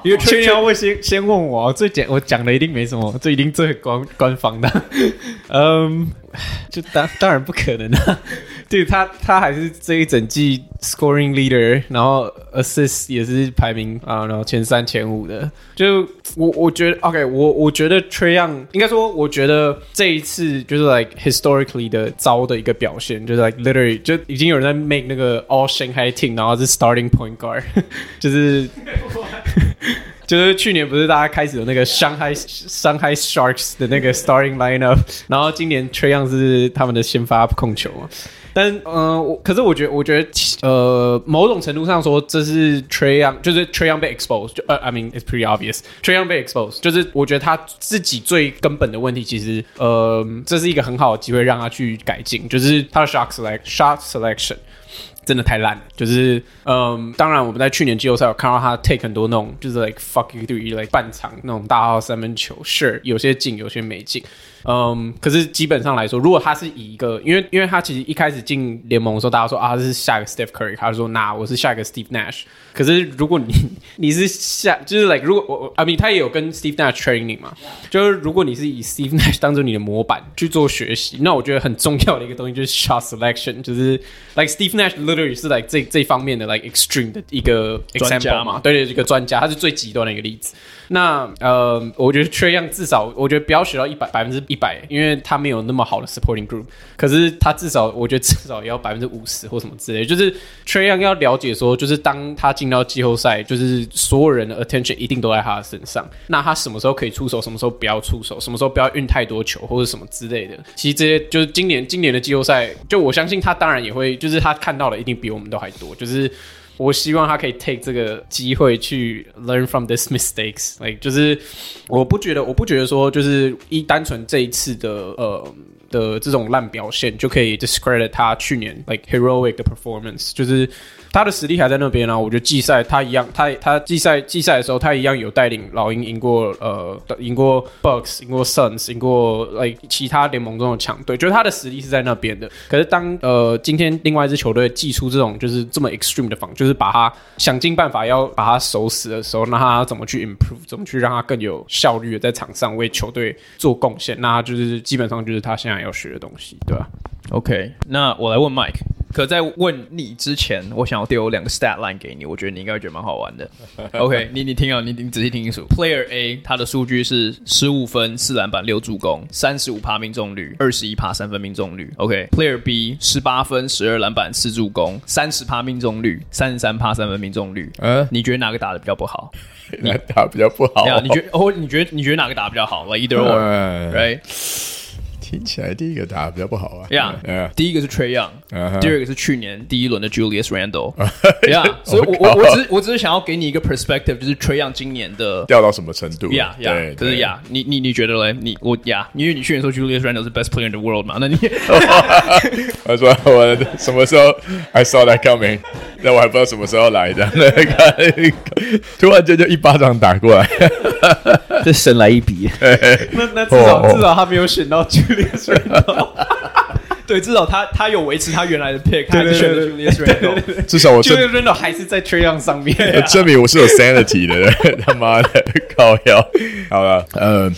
因为去年会先先问我，最简我讲的一定没什么，这一定最官官方的，嗯。就当当然不可能啊，对他他还是这一整季 scoring leader，然后 assist 也是排名啊，然后前三前五的。就我我觉得 OK，我我觉得 Trey Young 应该说，我觉得这一次就是 like historically 的糟的一个表现，就是 like literally 就已经有人在 make 那个 all Shanghai team，然后是 starting point guard，就是。就是去年不是大家开始有那个 Shanghai Shanghai Sharks 的那个 starting lineup，然后今年 Trae Young 是他们的先发控球嘛？但嗯、呃，可是我觉得，我觉得呃，某种程度上说，这是 Trae Young，就是 Trae Young 被 exposed，就呃，I mean it's pretty obvious，Trae Young 被 exposed，就是我觉得他自己最根本的问题，其实呃，这是一个很好的机会让他去改进，就是他的 shot select shot selection。真的太烂了，就是嗯，当然我们在去年季后赛有看到他 take 很多那种就是 like fuck you three，like 半场那种大号三分球，sure 有些进有些没进。嗯，可是基本上来说，如果他是以一个，因为因为他其实一开始进联盟的时候，大家说啊，他是下一个 Steph Curry，他就说那我是下一个 Steve Nash。可是如果你 你是下，就是 like 如果我我，I mean 他也有跟 Steve Nash training 嘛，就是如果你是以 Steve Nash 当做你的模板去做学习，那我觉得很重要的一个东西就是 shot selection，就是 like Steve Nash literally 是 like 这这方面的 like extreme 的一个 example 嘛，对对，一个专家，他是最极端的一个例子。那呃，我觉得 Trae Young 至少，我觉得不要学到一百百分之一百，因为他没有那么好的 supporting group。可是他至少，我觉得至少也要百分之五十或什么之类。就是 Trae Young 要了解说，就是当他进到季后赛，就是所有人的 attention 一定都在他的身上。那他什么时候可以出手，什么时候不要出手，什么时候不要运太多球或者什么之类的。其实这些就是今年今年的季后赛，就我相信他当然也会，就是他看到的一定比我们都还多。就是。我希望他可以 take 这个机会去 learn from this mistakes，like 就是我不觉得，我不觉得说就是一单纯这一次的呃的这种烂表现就可以 discredit 他去年 like heroic 的 performance，就是。他的实力还在那边呢、我觉得季赛他一样，他他季赛季赛的时候他一样有带领老鹰赢过呃赢过 Bucks 赢过 Suns 赢过 like 其他联盟中的强队，就是他的实力是在那边的。可是当呃今天另外一支球队祭出这种就是这么 extreme 的防，就是把他想尽办法要把他守死的时候，那他怎么去 improve，怎么去让他更有效率的在场上为球队做贡献？那他就是基本上就是他现在要学的东西，对吧？OK，那我来问 Mike。可在问你之前，我想要丢两个 stat line 给你，我觉得你应该会觉得蛮好玩的。OK，你你听啊，你你仔细听清楚。Player A 他的数据是十五分、四篮板、六助攻、三十五趴命中率、二十一趴三分命中率。OK，Player B 十八分、十二篮板、四助攻、三十趴命中率、三十三趴三分命中率。嗯，你觉得哪个打的 比较不好？你打比较不好？你觉得哦？你觉得你觉得哪个打得比较好？Like either or，right？听起来第一个打得比较不好啊。呀，第一个是 Trae Young，第二个是去年第一轮的 Julius Randle。呀，所以我我我只我只是想要给你一个 perspective，就是 Trae Young 今年的掉到什么程度？呀呀，可是呀，你你你觉得嘞？你我呀，因为你去年说 Julius Randle 是 best player in the world 嘛？那你 他说我什么时候 I saw that coming？那我还不知道什么时候来的，那个突然间就一巴掌打过来，这神来一笔。那那至少至少他没有选到 Julius Randle。对，至少他他有维持他原来的 pick，对对对他还是选了 Julius Randle。至少我证 Julius Randle 还是在 Young 上面。证明我是有 sanity 的人，他妈的靠腰。好了，呃。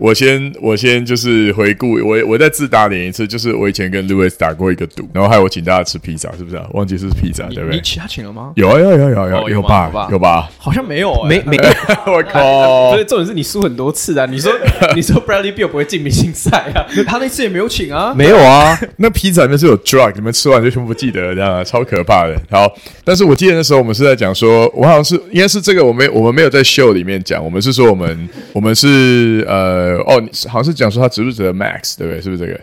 我先，我先就是回顾，我我再自打脸一次，就是我以前跟 Louis 打过一个赌，然后还有我请大家吃披萨，是不是啊？忘记是披萨，对不对？你其他请了吗？有啊，有有有有有吧，吧，有吧？好像没有，没没。我靠！所以重点是你输很多次啊！你说 你说 Bradley Beal 不会进明星赛啊？他那次也没有请啊？没有啊？那披萨里面是有 drug，你们吃完就全部不记得了，这样超可怕的。好，但是我记得那时候我们是在讲说，我好像是应该是这个，我没我们没有在 show 里面讲，我们是说我们我们是呃哦，你好像是。讲说他值不值得 Max，对不对？是不是这个？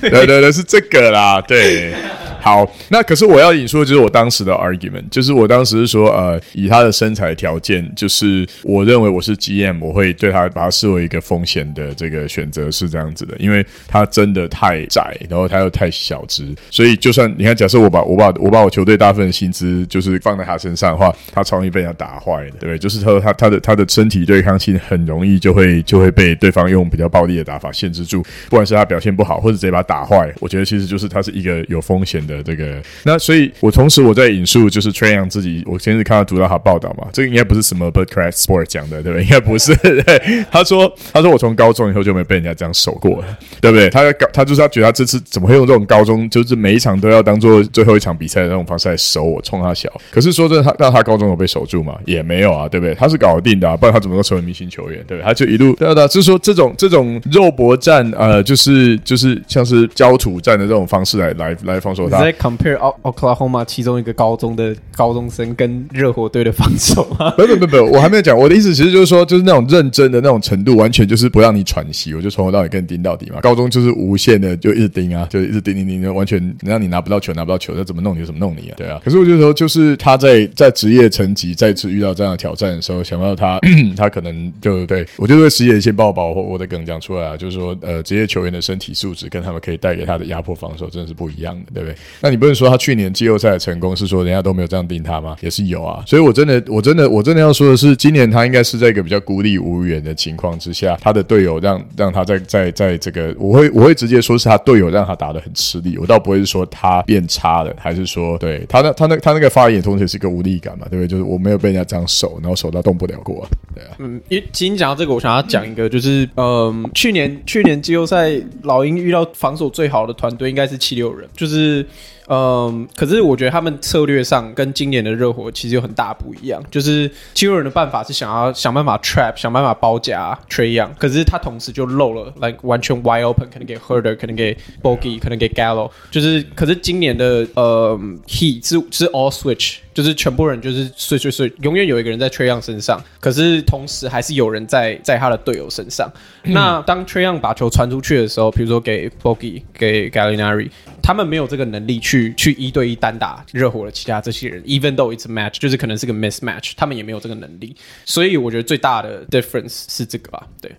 对对对对，是这个啦。对，好，那可是我要引述的就是我当时的 argument，就是我当时是说，呃，以他的身材条件，就是我认为我是 GM，我会对他把他视为一个风险的这个选择是这样子的，因为他真的太窄，然后他又太小只，所以就算你看，假设我把我把我把我球队大部分的薪资就是放在他身上的话，他超容易被人家打坏的，对不对？就是他他他的他的身体对抗性很容易就会就会被对方用比较暴力的打法限制住，不管是他表现不好，或者直接把他打坏，我觉得其实就是他是一个有风险的这个。那所以，我同时我在引述就是 Trae Young 自己，我先是看到读到他报道嘛，这个应该不是什么 Birdcast Sport 讲的，对不对？应该不是。对，他说，他说我从高中以后就没被人家这样守过了，对不对？他高，他就是他觉得他这次怎么会用这种高中，就是每一场都要当做最后一场比赛的那种方式来守我，冲他小。可是说真的，他让他高中有被守住吗？也没有啊，对不对？他是搞定的啊，不然他怎么能成为明星球员？对不对？他就一路对对，就是说这种这种肉搏战，呃，就是就是像是焦土战的这种方式来来来防守他。在 compare Oklahoma 其中一个高中的 高中生跟热火队的防守吗？不不不不，我还没有讲。我的意思其实就是说，就是那种认真的那种程度，完全就是不让你喘息，我就从头到尾跟你盯到底嘛。高中就是无限的就一直盯啊，就一直盯盯盯，完全让你拿不到球，拿不到球，他怎么弄你就怎么弄你啊？对啊。可是我就说，就是他在在职业层级再次遇到这样的挑战的时候，想到他 他可能就对我就会实验先报报我我的梗讲出来啊，就是说呃，职业球员的身体素质跟他们可以带给他的压迫防守真的是不一样的，对不对？那你不能说他去年季后赛的成功是说人家都没有这样盯他吗？也是有啊。所以我真的我真的我真的要说的是，今年他应该是在一个比较孤立无援的情况之下，他的队友让让他在在在这个，我会我会直接说是他队友让他打得很吃力，我倒不会是说他变差了，还是说对他那他那他那个发言同时也是一个无力感嘛，对不对？就是我没有被人家这样守，然后守到动不了过，对啊。嗯，因为今天讲到这个，我想要讲一个，就是嗯，去年去年季后赛老鹰遇到防守最好的团队应该是七六人，就是。嗯，可是我觉得他们策略上跟今年的热火其实有很大不一样。就是七六人的办法是想要想办法 trap，想办法包夹 Trae Young，可是他同时就漏了，like 完全 wide open，可能给 Huerter，可能给 Bogey，可能给 Gallo。就是，可是今年的呃 Heat 是是 all switch。就是全部人就是碎碎碎，永远有一个人在 Trae Young 身上，可是同时还是有人在在他的队友身上。嗯、那当 Trae Young 把球传出去的时候，比如说给 Bogey、给 Gallinari，他们没有这个能力去去一对一单打热火的其他这些人，even though it's a match，就是可能是个 mismatch，他们也没有这个能力。所以我觉得最大的 difference 是这个吧，对。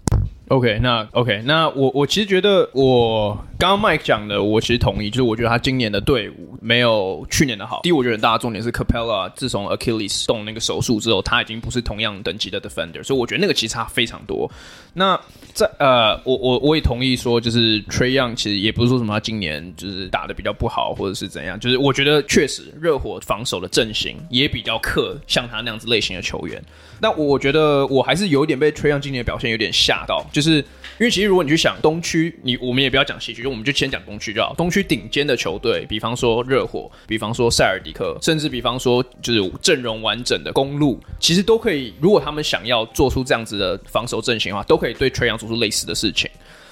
OK，那 OK，那我我其实觉得我刚刚 Mike 讲的，我其实同意，就是我觉得他今年的队伍没有去年的好。第一，我觉得很大的重点是 Capella，自从 Achilles 动那个手术之后，他已经不是同样等级的 defender，所以我觉得那个其实差非常多。那在呃，我我我也同意说，就是 Trae Young 其实也不是说什么他今年就是打的比较不好，或者是怎样，就是我觉得确实热火防守的阵型也比较克像他那样子类型的球员。那我觉得我还是有点被 tryon 今年的表现有点吓到，就就是因为其实如果你去想东区，你我们也不要讲西区，就我们就先讲东区就好。东区顶尖的球队，比方说热火，比方说塞尔迪克，甚至比方说就是阵容完整的公路，其实都可以。如果他们想要做出这样子的防守阵型的话，都可以对吹杨做出类似的事情。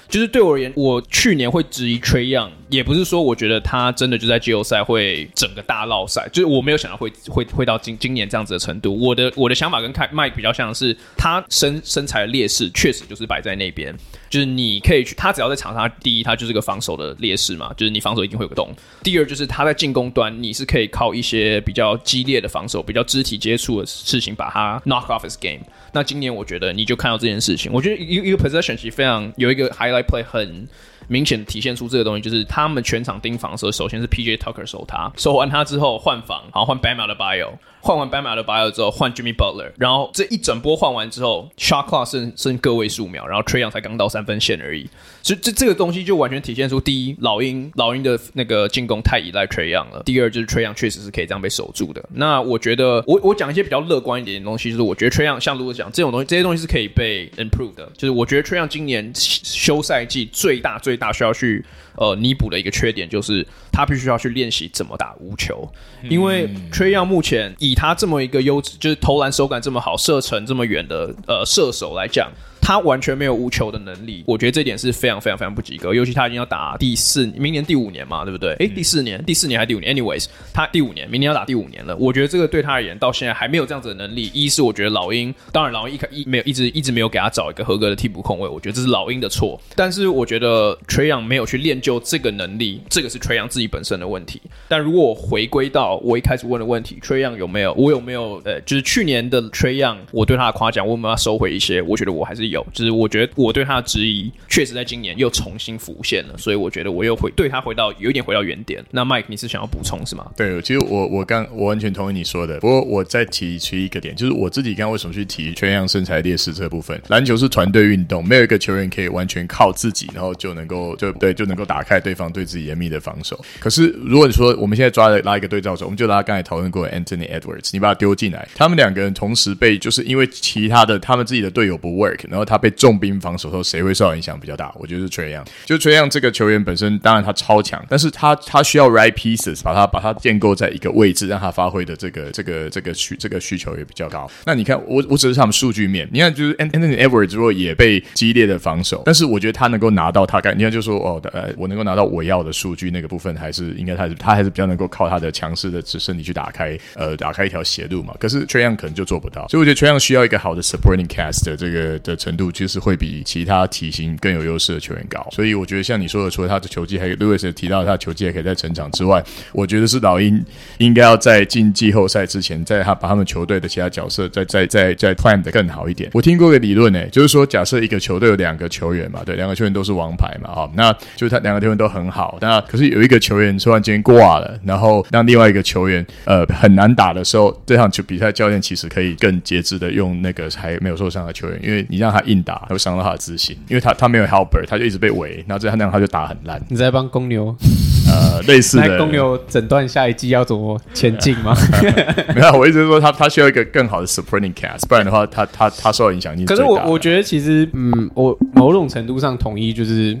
就是对我而言，我去年会质疑 Trae Young，也不是说我觉得他真的就在季后赛会整个大落赛，就是我没有想到会会会到今今年这样子的程度。我的我的想法跟 Mike 比较像是，他身身材的劣势确实就是摆在那边。就是你可以去，他只要在场上，第一，他就是个防守的劣势嘛，就是你防守一定会有个洞。第二，就是他在进攻端，你是可以靠一些比较激烈的防守、比较肢体接触的事情把他 knock off his game。那今年我觉得你就看到这件事情，我觉得一个一个 possession 其实非常有一个 highlight play 很明显体现出这个东西，就是他们全场盯防的时候，首先是 PJ Tucker 守他，守完他之后换防，然后换 Bama 的 Bio，。换完 Bam Adebayo 之后换 Jimmy Butler，然后这一整波换完之后，shot clock 剩剩个位数秒，然后 Trae Young 才刚到三分线而已。所以这这个东西就完全体现出第一，老鹰老鹰的那个进攻太依赖 Trae Young 了；第二，就是 Trae Young 确实是可以这样被守住的。那我觉得，我我讲一些比较乐观一点的东西，就是我觉得 Trae Young 像如果讲这种东西，这些东西是可以被 improve 的。就是我觉得 Trae Young 今年休赛季最大最大需要去呃弥补的一个缺点，就是他必须要去练习怎么打无球，因为 Trae Young 目前以他这么一个优质，就是投篮手感这么好、射程这么远的呃射手来讲。他完全没有无球的能力，我觉得这点是非常非常非常不及格。尤其他已经要打第四，明年第五年嘛，对不对？诶，第四年，第四年还是第五年？Anyways，他第五年，明年要打第五年了。我觉得这个对他而言，到现在还没有这样子的能力。一是我觉得老鹰，当然老鹰一开一没有一直一直没有给他找一个合格的替补控卫，我觉得这是老鹰的错。但是我觉得 Trae Young 没有去练就这个能力，这个是 Trae Young 自己本身的问题。但如果我回归到我一开始问的问题，Trae Young 有没有？我有没有？呃，就是去年的 Trae Young，我对他的夸奖，我有没有要收回一些？我觉得我还是有，就是我觉得。我对他的质疑，确实在今年又重新浮现了，所以我觉得我又回对他回到有一点回到原点。那 Mike，你是想要补充是吗？对，其实我我刚我完全同意你说的，不过我再提出一个点，就是我自己刚刚为什么去提全样身材劣势这部分？篮球是团队运动，没有一个球员可以完全靠自己，然后就能够就对就能够打开对方对自己严密的防守。可是如果你说我们现在抓了拉一个对照组，我们就拉刚才讨论过的 Anthony Edwards，你把他丢进来，他们两个人同时被就是因为其他的他们自己的队友不 work，然后他被重兵。防守后谁会受到影响比较大？我觉得是崔杨。就崔杨这个球员本身，当然他超强，但是他他需要 right pieces，把他把他建构在一个位置，让他发挥的这个这个这个需这个需求也比较高。那你看，我我只是他们数据面，你看就是 Anthony Edwards 如果也被激烈的防守，但是我觉得他能够拿到他该，你看就说哦，呃，我能够拿到我要的数据那个部分，还是应该他是他还是比较能够靠他的强势的只身体去打开呃打开一条斜路嘛。可是崔杨可能就做不到，所以我觉得崔杨需要一个好的 supporting cast 的这个的成程度，其实会比其他体型更有优势的球员高，所以我觉得像你说的，除了他的球技，还有 Lewis 提到他球技还可以再成长之外，我觉得是老鹰应该要在进季后赛之前，在他把他们球队的其他角色再再再再 plan 的更好一点。我听过个理论呢，就是说假设一个球队有两个球员嘛，对，两个球员都是王牌嘛，哈，那就是他两个球员都很好，那可是有一个球员突然间挂了，然后让另外一个球员呃很难打的时候，这场球比赛教练其实可以更节制的用那个还没有受伤的球员，因为你让他硬打会伤到他的自信，因为。他他没有 helper，他就一直被围，然后这样那样他就打很烂。你在帮公牛 呃类似的公牛诊断下一季要怎么前进吗？没有，我一直说他他需要一个更好的 supporting cast，不然的话他他他受到影响。可是我我觉得其实嗯，我某种程度上同意就是。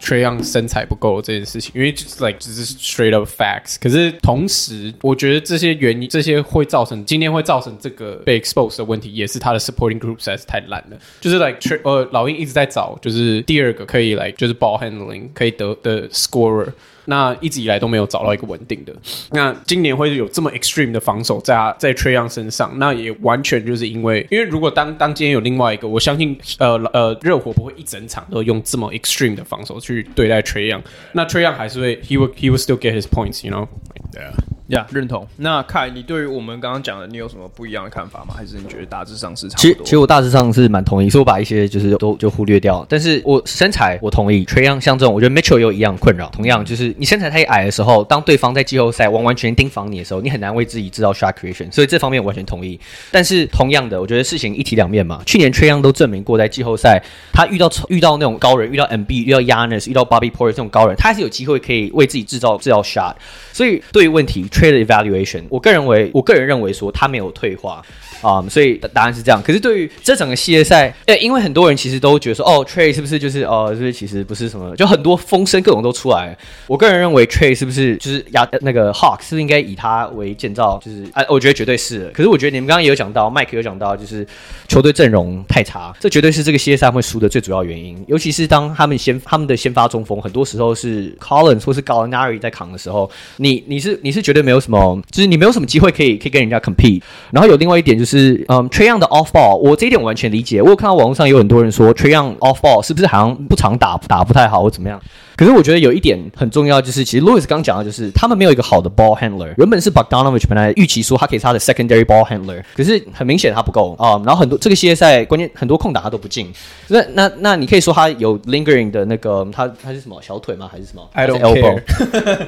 缺氧身材不够这件事情，因为就是 like 只是 straight up facts。可是同时，我觉得这些原因，这些会造成今天会造成这个被 exposed 的问题，也是他的 supporting group 实在是太烂了。就是 like 呃老鹰一直在找，就是第二个可以来就是 ball handling 可以得的 scorer。那一直以来都没有找到一个稳定的。那今年会有这么 extreme 的防守在在 t r e y o n 身上，那也完全就是因为，因为如果当当今天有另外一个，我相信呃呃热火不会一整场都用这么 extreme 的防守去对待 t r e y o n。那 t r e y o n 还是会 he will he will still get his points，you know？对啊。呀，yeah, 认同。那凯，你对于我们刚刚讲的，你有什么不一样的看法吗？还是你觉得大致上是差不多？其实，其实我大致上是蛮同意，所以我把一些就是都就忽略掉。但是我身材我同意，Trae Young 像这种，我觉得 Mitchell 也有一样困扰。同样，就是你身材太矮的时候，当对方在季后赛完完全全盯防你的时候，你很难为自己制造 shot creation。所以这方面我完全同意。但是同样的，我觉得事情一体两面嘛。去年 Trae Young 都证明过，在季后赛他遇到遇到那种高人，遇到 Embiid，遇到 Giannis，遇到 Bobby Porter 这种高人，他还是有机会可以为自己制造制造 shot。所以对于问题 Trade evaluation。我个人为，我个人认为说他没有退化。啊所以答案是这样。可是对于这整个系列赛，对，因为很多人其实都觉得说，哦，Trade 是不是就是哦，就是其实不是什么，就很多风声各种都出来。我个人认为，Trade 是不是就是亚那个 Hawks 是不是应该以他为建造？就是啊，我觉得绝对是。可是我觉得你们刚刚也有讲到，Mike 有讲到，就是球队阵容太差，这绝对是这个系列赛会输的最主要原因。尤其是当他们先他们的先发中锋，很多时候是 Collins 或是 Gallinari 在扛的时候，你你是你是绝对没有什么，就是你没有什么机会可以可以跟人家 compete。然后有另外一点就是，嗯，Trae Young 的 off ball，我这一点我完全理解。我有看到网络上有很多人说 Trae Young off ball 是不是好像不常打打不太好或怎么样？可是我觉得有一点很重要，就是其实 Louis 刚讲的，就是他们没有一个好的 ball handler。原本是 Bogdanovic 本来预期说他可以是他的 secondary ball handler，可是很明显他不够啊、嗯。然后很多这个系列赛关键很多空档他都不进。那那那你可以说他有 lingering 的那个他他是什么小腿吗？还是什么？I don't care。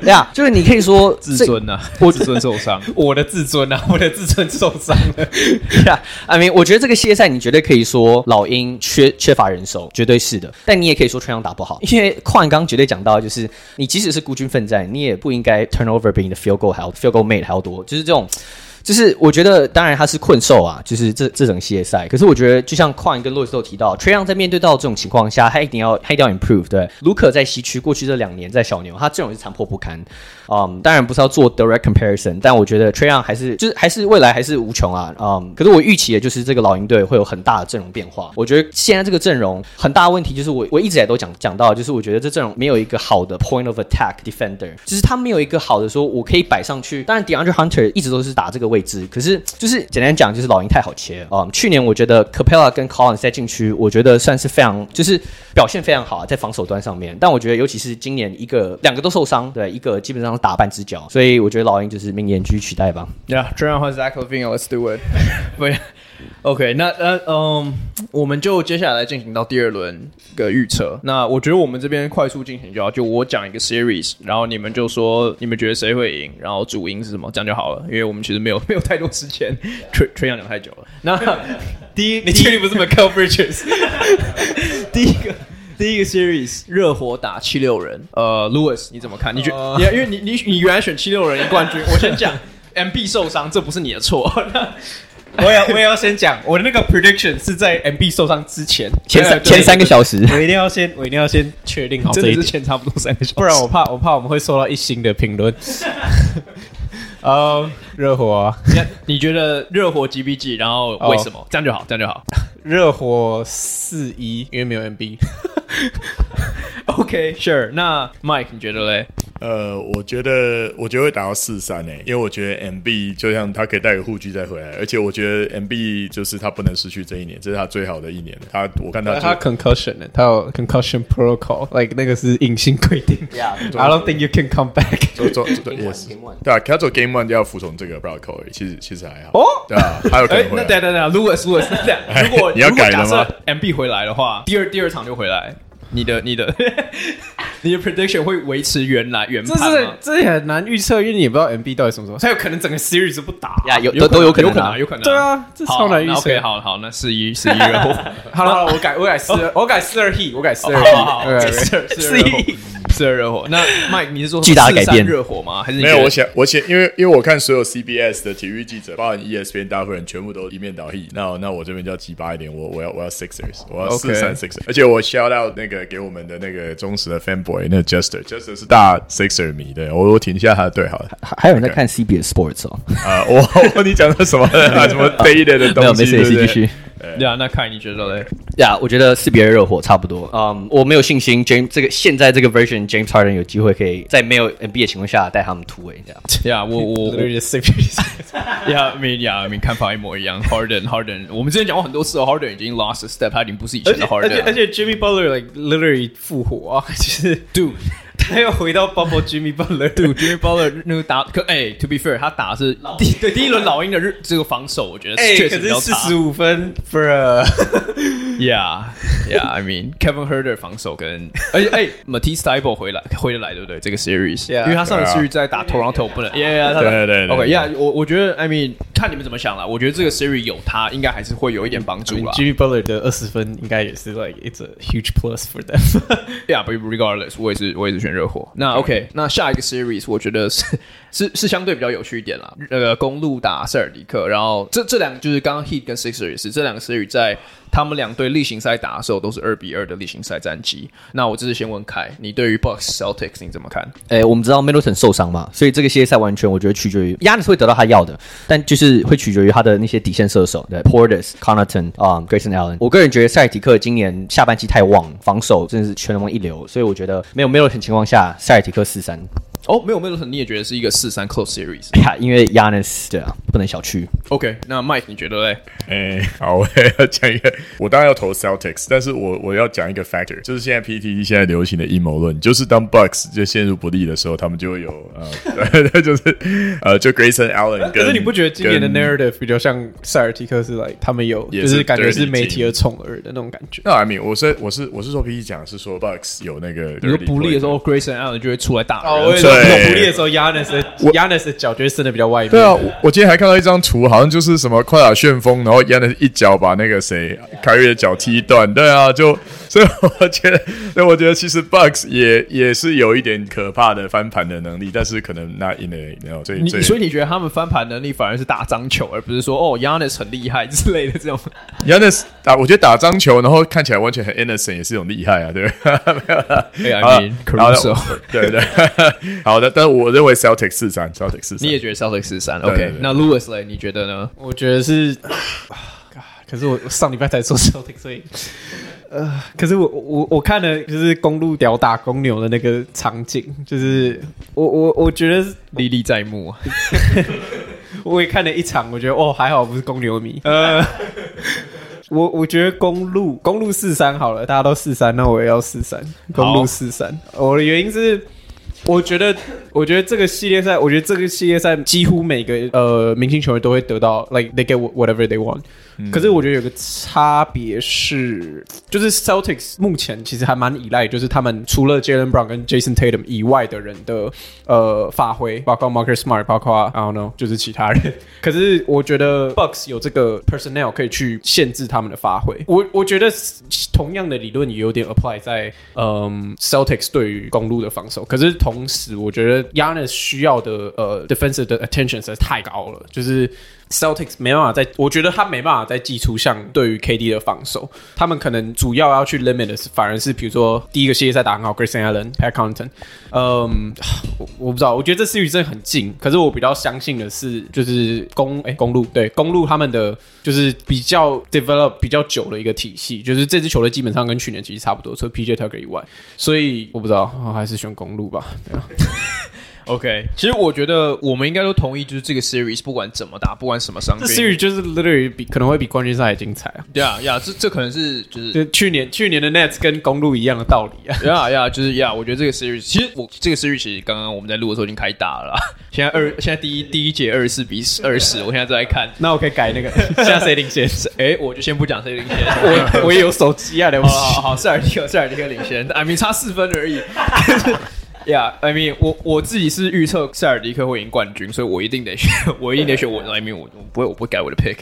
对啊，就是你可以说 自尊啊，我自尊受伤，我的自尊啊，我的自尊受伤了。对啊，I mean，我觉得这个系列赛你绝对可以说老鹰缺缺乏人手，绝对是的。但你也可以说全场打不好，因为矿刚绝对讲到，就是你即使是孤军奋战，你也不应该 turnover 比你的 field goal 还要 field goal made 还要多，就是这种。就是我觉得，当然他是困兽啊，就是这这种系列赛。可是我觉得，就像矿跟洛斯都提到 t r e y o n 在面对到这种情况下，他一定要他一定要 improve。对，卢克在西区过去这两年在小牛，他阵容是残破不堪。嗯，当然不是要做 direct comparison，但我觉得 try on 还是就是还是未来还是无穷啊。嗯，可是我预期的就是这个老鹰队会有很大的阵容变化。我觉得现在这个阵容很大的问题就是我我一直也都讲讲到，就是我觉得这阵容没有一个好的 point of attack defender，就是他没有一个好的说我可以摆上去。当然 DeAndre Hunter 一直都是打这个位置，可是。就是简单讲，就是老鹰太好切啊、嗯！去年我觉得 Capela 跟 Collins 在禁区，我觉得算是非常，就是表现非常好啊，在防守端上面。但我觉得，尤其是今年一个两个都受伤，对，一个基本上打半只脚，所以我觉得老鹰就是明年继续取代吧。Yeah，Trae 换 Zach Levine，Let's do it。对，OK，那呃嗯，我们就接下来进行到第二轮的预测。那我觉得我们这边快速进行就好，就我讲一个 series，然后你们就说你们觉得谁会赢，然后主赢是什么，这样就好了。因为我们其实没有没有太多时间，Trae Trae Young 讲太久了。那 第一，你确定不是 Mikal Bridges？第一个第一个 series，热火打七六人。呃，Louis 你怎么看？你觉得？因、uh, 因为你你你原来选七六人赢冠军，我先讲，MB 受伤，这不是你的错。我也我也要先讲，我的那个 prediction 是在 MB 受伤之前前三前三个小时，我一定要先我一定要先确定好这一之前差不多三个小时，不然我怕我怕我们会受到一星的评论。呃，热火、啊，你你觉得热火几比几？然后为什么？Oh. 这样就好，这样就好。热火四一，因为没有 MB。OK，Sure。那 Mike 你觉得嘞？呃，我觉得我觉得会打到四三诶，因为我觉得 MB 就像他可以带个护具再回来，而且我觉得 MB 就是他不能失去这一年，这是他最好的一年。他我看他他 concussion 呢，他有 concussion protocol，like 那个是硬性规定。Yeah，I don't think you can come back。做做做 yes，对啊，他做 game one 就要服从这个 protocol，其实其实还好。哦，对啊，还有可能会。那等等等，Louis Louis，如果你要改了吗？MB 回来的话，第二第二场就回来。你的你的 你的 prediction 会维持原来原判吗？这是这也很难预测，因为你也不知道 MB 到底什么时候，他有可能整个 series 不打呀，有都都有可能，有可能，有可能。对啊，这超难预测。OK，好好，那四一四一月。好了。好了，我改 我改四二，我改四二 Heat，我改四二 Heat，四二四一四二热火。那 Mike，你是说巨大的改变热火吗？还是没有？我想我想，因为因为我看所有 CBS 的体育记者，包含 ESPN 大部分人全部都一面倒 Heat。那那我这边就要鸡巴一点，我我要我要 Sixers，我要四三 Sixers。而且我 shout out 那个给我们的那个。忠实的 fanboy，那 Juster，Juster 是大 Sixer 迷的，我我停一下他的队好了。还还有人在看 CBS Sports 哦。啊，我 我你讲的什么 什么 dated 的东西？没有，没事，继续。呀，那看你觉得嘞？呀，我觉得四比二热火差不多。嗯，我没有信心，James 这个现在这个 version James Harden 有机会可以在没有 NBA 的情况下带他们突围这样。呀，我我我呀，I mean Yeah，I mean 看法一模一样。Harden Harden，我们之前讲过很多次哦，Harden 已经 lost a step，他已经不是以前的 Harden。而且而且 Jimmy Butler like literally 复活啊，其实 dude。他又回到 Bubble Jimmy Butler，对，Jimmy Butler 那个打可哎，To be fair，他打的是第对第一轮老鹰的日这个防守，我觉得确实比较差。四十五分，For，Yeah，Yeah，I mean Kevin Huerter 防守跟而且哎，Matisse Thybulle 回来回得来，对不对？这个 Series，因为他上个 Series 在打 Toronto 不能，Yeah，对对对，OK，Yeah，我我觉得 I mean 看你们怎么想了，我觉得这个 Series 有他，应该还是会有一点帮助了。Jimmy Butler 的二十分应该也是 Like it's a huge plus for them。Yeah，but regardless，我也是我也是选热火。那 OK，那下一个 series 我觉得是是是相对比较有趣一点啦。那个公路打塞尔迪克，然后这这两个就是刚刚 Heat 跟 Sixers 也是这两个词语在他们两队例行赛打的时候都是二比二的例行赛战绩。那我这次先问凯，你对于 Box Celtics 你怎么看？诶，我们知道 Middleton 受伤嘛，所以这个系列赛完全我觉得取决于 Giannis 会得到他要的，但就是会取决于他的那些底线射手，对 Portis、Connaughton 啊、um,，Grayson Allen。我个人觉得塞尔迪克今年下半季太旺，防守真的是全联盟一流，所以我觉得没有 Middleton 情况下。塞尔迪克四三哦，没有 Middleton，你也觉得是一个四三 close series？哎呀，因为 Giannis 对啊，不能小觑。OK，那 Mike 你觉得嘞？哎，好，我要讲一个，我当然要投 Celtics，但是我我要讲一个 factor，就是现在 PTT 现在流行的阴谋论，就是当 Bucks 就陷入不利的时候，他们就会有呃，就是呃，就 Grayson Allen。可是你不觉得今年的 narrative 比较像塞尔提克是 like 他们有，就是感觉是媒体的宠儿的那种感觉？那 I mean，我是我是我是说 PTT 讲是说 Bucks 有那个，你说不利的时候，Grayson Allen 就会出来打人。对，不利的时候，Giannis 的 Giannis 的脚就会伸的比较外面。对啊，我，我今天还看到一张图，好像就是什么快打旋风，然后 Giannis 一脚把那个谁凯瑞的脚踢断。对啊，就 所以我觉得，所以我觉得其实 Bucks 也也是有一点可怕的翻盘的能力，但是可能 not in a 没有。所以，所以你觉得他们翻盘能力反而是打脏球，而不是说哦 Giannis 很厉害之类的这种。Giannis 打，我觉得打脏球，然后看起来完全很 innocent，也是一种厉害啊，对不 对？没有啦，对啊，好对对，好的，但。我认为 Celtics 四三，Celtics 四三，你也觉得 Celtics 四三？OK，那 Lewis 嘞？你觉得呢？我觉得是，可是我上礼拜才说 Celtics，所以呃，可是我我我看了就是公路屌打公牛的那个场景，就是我我我觉得历历在目。我也看了一场，我觉得哦还好不是公牛迷。呃，我我觉得公路公路四三好了，大家都四三，那我也要四三，公路四三。我的原因是。我觉得，我觉得这个系列赛，我觉得这个系列赛几乎每个呃明星球员都会得到，like they get whatever they want。可是我觉得有个差别是，就是 Celtics 目前其实还蛮依赖，就是他们除了 Jaylen Brown 跟 Jason Tatum 以外的人的呃发挥，包括 Marcus Smart，包括 I don't know，就是其他人。可是我觉得 Bucks 有这个 personnel 可以去限制他们的发挥。我我觉得同样的理论也有点 apply 在嗯 Celtics 对于公路的防守。可是同时，我觉得 Yanis 需要的呃 defensive 的 attention 实在太高了，就是。Celtics 没办法再，我觉得他没办法再寄出像对于 KD 的防守，他们可能主要要去 limit 的是，反而是比如说第一个系列赛打很好，Grayson Allen、Pat c o n t o n 嗯，我 我不知道，我觉得这四局真的很近，可是我比较相信的是，就是公哎公路对公路他们的就是比较 develop 比较久的一个体系，就是这支球队基本上跟去年其实差不多，除了 PJ Tucker 以外，所以我不知道，我还是选公路吧。OK，其实我觉得我们应该都同意，就是这个 series 不管怎么打，不管什么伤，这 series 就是 literally 比可能会比冠军赛还精彩啊！对啊，呀，这这可能是就是就去年去年的 Nets 跟公路一样的道理啊！呀呀，就是呀，我觉得这个 series 其实我这个 series 其实刚刚我们在录的时候已经开打了，现在二现在第一第一节二十四比二十，我现在在看，那我可以改那个现在谁领先？哎，我就先不讲谁领先，我我也有手机啊，对不起，好好，塞尔蒂克塞尔蒂克领先，I mean 差四分而已。Yeah, I mean，我我自己是预测塞尔迪克会赢冠军，所以我一定得选，我一定得选我。I mean，我我不会，我不会改我的 pick，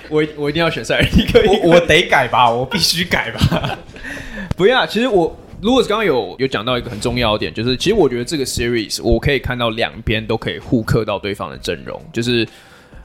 我我一定要选塞尔迪克。我我得改吧，我必须改吧。不要，其实我如果刚刚有有讲到一个很重要的点，就是其实我觉得这个 series 我可以看到两边都可以互克到对方的阵容，就是。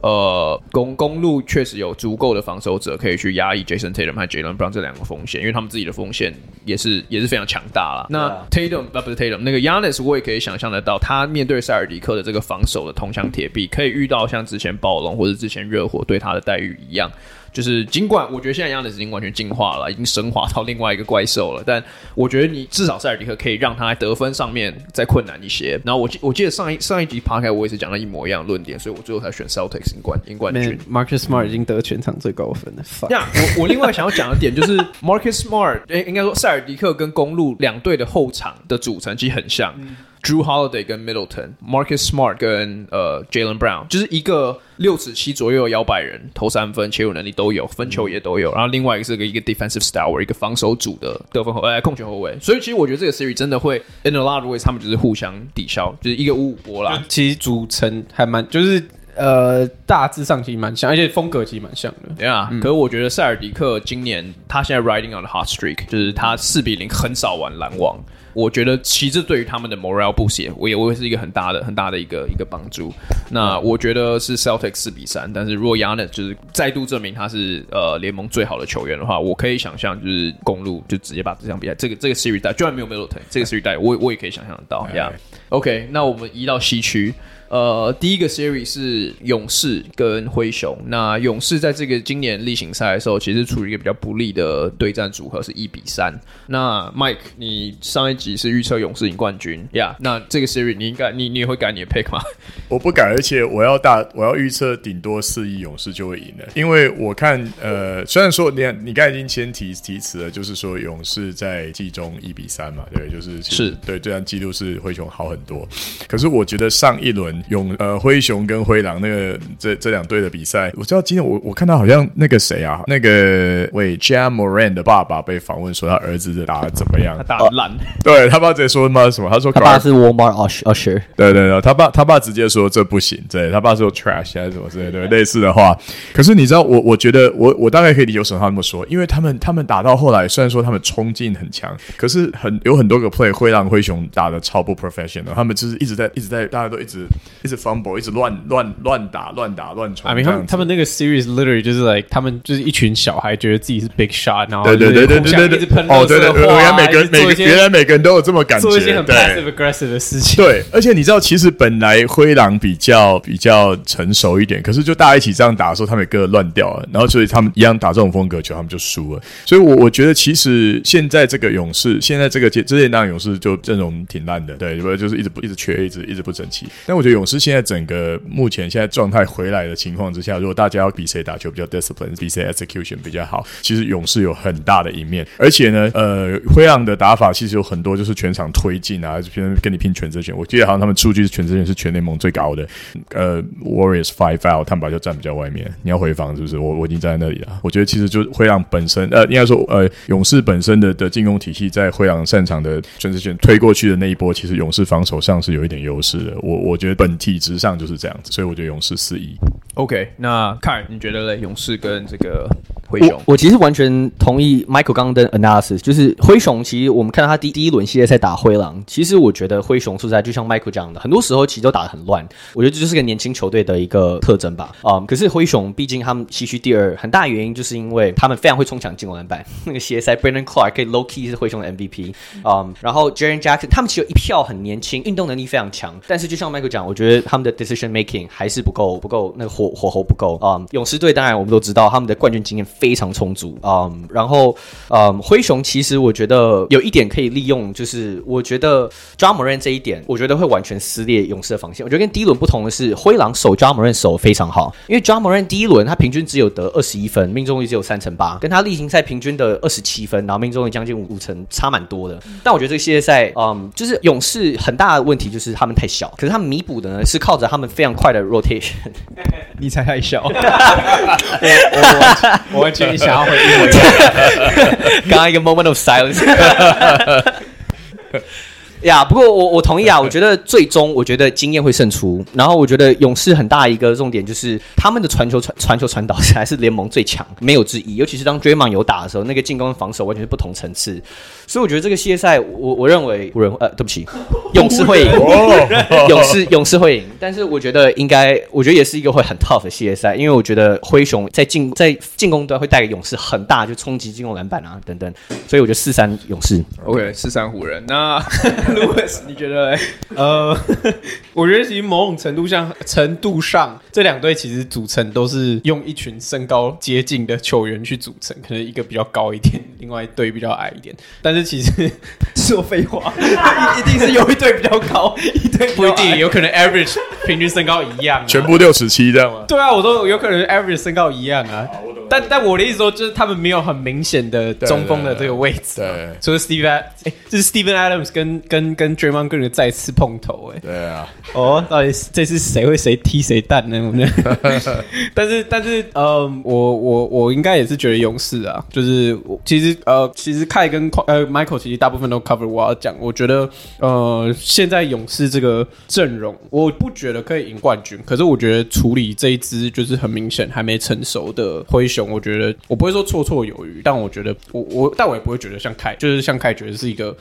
呃，公公路确实有足够的防守者可以去压抑 Jason Tatum 和 Jaylen Brown 这两个锋线，因为他们自己的锋线也是也是非常强大了。那 Tatum 啊不是 Tatum，那个 Giannis 我也可以想象得到，他面对塞尔迪克的这个防守的铜墙铁壁，可以遇到像之前暴龙或者之前热火对他的待遇一样。就是尽管我觉得现在亚尼斯已经完全进化了，已经升华到另外一个怪兽了，但我觉得你至少塞尔迪克可以让他在得分上面再困难一些。然后我记我记得上一上一集爬开我也是讲了一模一样的论点，所以我最后才选 Celtics 赢冠赢冠军。Marcus Smart 已经得全场最高分了。这样，我我另外想要讲的点就是 Marcus Smart，诶，应该说塞尔迪克跟公路两队的后场的组成其实很像。嗯 Drew Holiday 跟 Middleton，Marcus Smart 跟呃 Jaylen Brown，就是一个六尺七左右的摇摆人，投三分、切入能力都有，分球也都有。然后另外一个是个一个 defensive star，一个防守组的得分后呃控球后卫。所以其实我觉得这个 series 真的会 in a lot of ways，他们就是互相抵消，就是一个五五波啦。其实组成还蛮，就是呃大致上其实蛮像，而且风格其实蛮像的。对啊，可是我觉得塞尔迪克今年他现在 riding on the hot streak，就是他四比零很少玩篮网。我觉得其实对于他们的 morale boost，我也会是一个很大的、很大的一个一个帮助。那我觉得是 Celtics 四比三，但是如果 Giannis 就是再度证明他是呃联盟最好的球员的话，我可以想象就是公路就直接把这场比赛这个这个 series 带，就算没有 Middleton 这个 series 带，我我也可以想象得到。Yeah，OK，那我们移到西区。呃，第一个 series 是勇士跟灰熊。那勇士在这个今年例行赛的时候，其实处于一个比较不利的对战组合，是一比三。那 Mike，你上一集是预测勇士赢冠军呀？Yeah, 那这个 series 你应该你你也会改你的 pick 吗？我不改，而且我要大我要预测顶多四亿勇士就会赢了，因为我看呃，虽然说你你刚才已经先提提词了，就是说勇士在季中一比三嘛，对，就是是对这样记录是灰熊好很多。可是我觉得上一轮勇呃灰熊跟灰狼那个这这两队的比赛，我知道今天我我看到好像那个谁啊，那个喂 Ja Morant 的爸爸被访问说他儿子打的怎么样？他打的烂，对他爸直接说妈什么？他说他爸是 Walmart Usher，对对对，他爸他爸直接说这不行，对他爸说 trash 还是什么之类的类似的话。可是你知道我我觉得我我大概可以理解为什么他那么说，因为他们他们打到后来虽然说他们冲劲很强，可是很有很多个 play 会让灰熊打的超不 professional，他们就是一直在一直在大家都一直一直 fumble，一直乱乱乱打乱打乱传。I mean, 他们他们那个 series literally 就是 like 他们就是一群小孩觉得自己是 big shot，然后对对对对对对对，哦对对，原来每个人每个原来每个人都有这么感觉，做一些很 passive aggressive 的事情。对，而且你知道，其实本来灰狼比较比较成熟一点，可是就大家一起这样打的时候，他们也各乱掉了，然后所以他们一样打这种风格球，他们就输了。所以我，我我觉得其实现在这个勇士，现在这个这这那勇士就阵容挺烂的，对，不就是一直不一直缺，一直一直不整齐。但我觉得勇士现在整个目前现在状态回来的情况之下，如果大家要比谁打球比较 discipline，比谁 execution 比较好，其实勇士有很大的一面。而且呢，呃，灰狼的打法其实有很多就是全场推进啊，跟跟你拼全责权。我记得好像他们数据是全责权是全联盟最高的。呃，Warriors five out，他们把就站比较外面。你要回防是不是？我我已经站在那里了。我觉得其实就灰狼本身，呃，应该说呃，勇士本身的的进攻体系在灰狼擅长的全责权推过去的那一波，其实勇士防守上是有一点优势的。我我觉得本体质上就是这样子，所以我觉得勇士四一。OK，那凯，你觉得嘞？勇士跟这个灰熊，我，我其实完全同意 Michael 刚刚的 analysis，就是灰熊其实我们看到他第第一轮系列赛打灰狼，其实我觉得灰熊说实在就像 Michael 讲的，很多时候其实都打得很乱。我觉得这就是个年轻球队的一个特征吧。啊、嗯，可是灰熊毕竟他们西区第二，很大原因就是因为他们非常会冲抢进攻篮板。那个系列赛 Brandon Clarke 可以 low key 是灰熊的 MVP。嗯，然后 Jaren Jackson 他们其实有一票很年轻，运动能力非常强，但是就像 Michael 讲，我觉得他们的 decision making 还是不够，不够那个火火候不够。啊、勇士队当然我们都知道他们的冠军经验非常充足。啊、然后嗯，灰熊其实我觉得有一点可以利用，就是我觉得 Ja Morant 这一点，我觉得会完全撕裂勇士的防线。我觉得跟第一轮不同的是，灰狼守 Ja Morant 守非常好，因为 Ja Morant 第一轮他平均只有得二十一分，命中率只有三成八，跟他例行赛平均的二十七分，然后命中率将近五成，差蛮多的。但我觉得这个系列赛，嗯，就是勇士很大的问题就是他们太小，可是他们弥补的呢是靠着他们非常快的 rotation。你才太小，我我我完全想要回应。刚刚一个 moment of silence。呀，yeah, 不过我我同意啊，我觉得最终我觉得经验会胜出。然后我觉得勇士很大一个重点就是他们的传球传传球传导还是联盟最强，没有之一。尤其是当 Draymond 有打的时候，那个进攻防守完全是不同层次。所以我觉得这个系列赛，我我认为湖人呃，对不起，勇士会赢，勇士勇士会赢。但是我觉得应该，我觉得也是一个会很 tough 的系列赛，因为我觉得灰熊在进在进攻端会带给勇士很大就冲击进攻篮板啊等等。所以我觉得四三勇士，OK，四三湖人。那 Louis，你觉得？呃，我觉得其实某种程度上，程度上，这两队其实组成都是用一群身高接近的球员去组成，可能一个比较高一点，另外一队比较矮一点。但是其实说废话，一定是有一队比较高，一队 不一定，有可能 average 平均身高一样，全部六十七这样吗？对啊，我说有可能 average 身高一样啊。但但我的意思说，就是他们没有很明显的中锋的这个位置，对，除了 Steve，哎，这是 Steven Adams 跟跟跟 Draymond Green 再次碰头，哎，对啊，哦，到底这次谁会谁踢谁蛋呢？但 是但是，呃，我我我应该也是觉得勇士啊，就是其实呃，其实凯跟呃 Michael 其实大部分都 cover 我要讲，我觉得呃，现在勇士这个阵容，我不觉得可以赢冠军，可是我觉得处理这一支就是很明显还没成熟的灰熊。我觉得我不会说绰绰有余，但我觉得我我但我也不会觉得像凯，就是像凯觉得是一个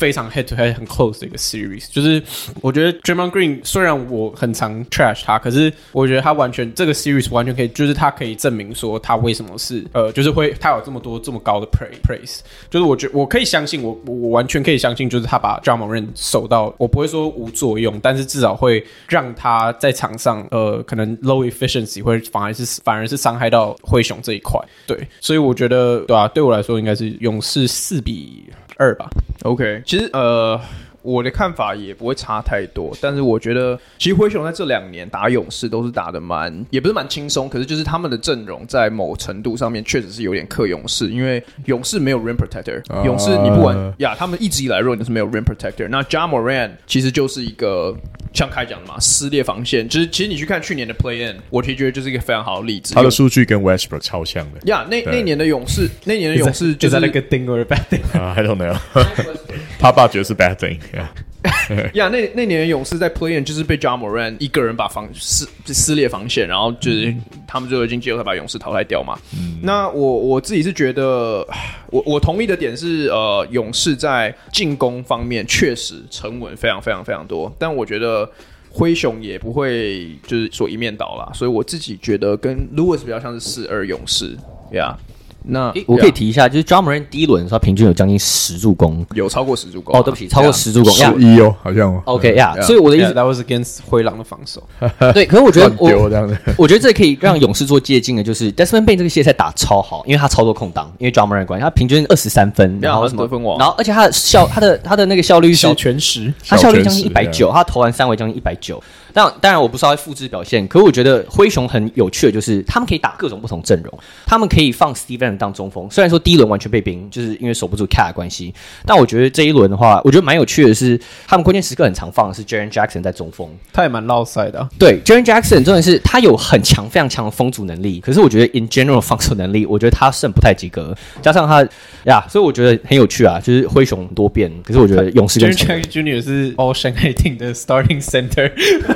非常 head to head 很 close 的一个 series。就是我觉得 Draymond Green 虽然我很常 trash 他，可是我觉得他完全这个 series 完全可以，就是他可以证明说他为什么是呃，就是会他有这么多这么高的 praise，就是我觉我可以相信我我完全可以相信，就是他把 Ja Morant 守到我不会说无作用，但是至少会让他在场上呃可能 low efficiency 会反而是反而是伤害到灰熊这一块。对，所以我觉得对啊，对我来说应该是勇士四比二吧。OK，其实呃。我的看法也不会差太多，但是我觉得，其实灰熊在这两年打勇士都是打的蛮，也不是蛮轻松，可是就是他们的阵容在某程度上面确实是有点克勇士，因为勇士没有 rim protector，、uh、勇士你不管呀，他们一直以来 run 都是没有 rim protector，那 Ja Morant 其实就是一个像开讲的嘛，撕裂防线，就是其实你去看去年的 Play In，我其实觉得就是一个非常好的例子，他的数据跟 Westbrook 超像的，呀，那那年的勇士，那年的勇士 就是 a good thing or a bad thing？I don't know，他爸觉得是 bad thing，yeah. 呀，yeah, 那那年勇士在 play in 就是被 Ja Morant 一个人把防撕撕裂防线，然后就是他们最后已经季后赛把勇士淘汰掉嘛。嗯、那我我自己是觉得，我我同意的点是，呃，勇士在进攻方面确实沉稳非常非常非常多，但我觉得灰熊也不会就是说一面倒啦，所以我自己觉得跟 Lewis 比较像是四二勇士，呀、yeah.。那我可以提一下，就是 Ja Morant 第一轮的时候，平均有将近十助攻，有超过十助攻。哦，对不起，超过十助攻，十一哦，好像。OK 呀，所以我的意思，That was against 灰狼的防守。对，可是我觉得我 我觉得这可以让勇士做借鉴的，就是 Desmond Bane 这个系列赛打超好，因为他操作空档，因为 Ja Morant 关系，他平均二十三分，然后什么，然后而且他的效，他的他的那个效率是全十，他效率将近一百九，他投完三围将近一百九。但当然，我不是要复制表现，可是我觉得灰熊很有趣的就是，他们可以打各种不同阵容，他们可以放 Steven 当中锋。虽然说第一轮完全被冰，就是因为守不住 Cat 的关系，但我觉得这一轮的话，我觉得蛮有趣的是，他们关键时刻很常放的是 Jaren Jackson 在中锋，他也蛮落赛的、啊。对，Jaren Jackson 真的是他有很强、非常强的封阻能力，可是我觉得 in general 防守能力，我觉得他胜不太及格。加上他呀，所以我觉得很有趣啊，就是灰熊多变，可是我觉得勇士跟 Jaren Jackson Junior 是 All Shanghai Team 的 Starting Center。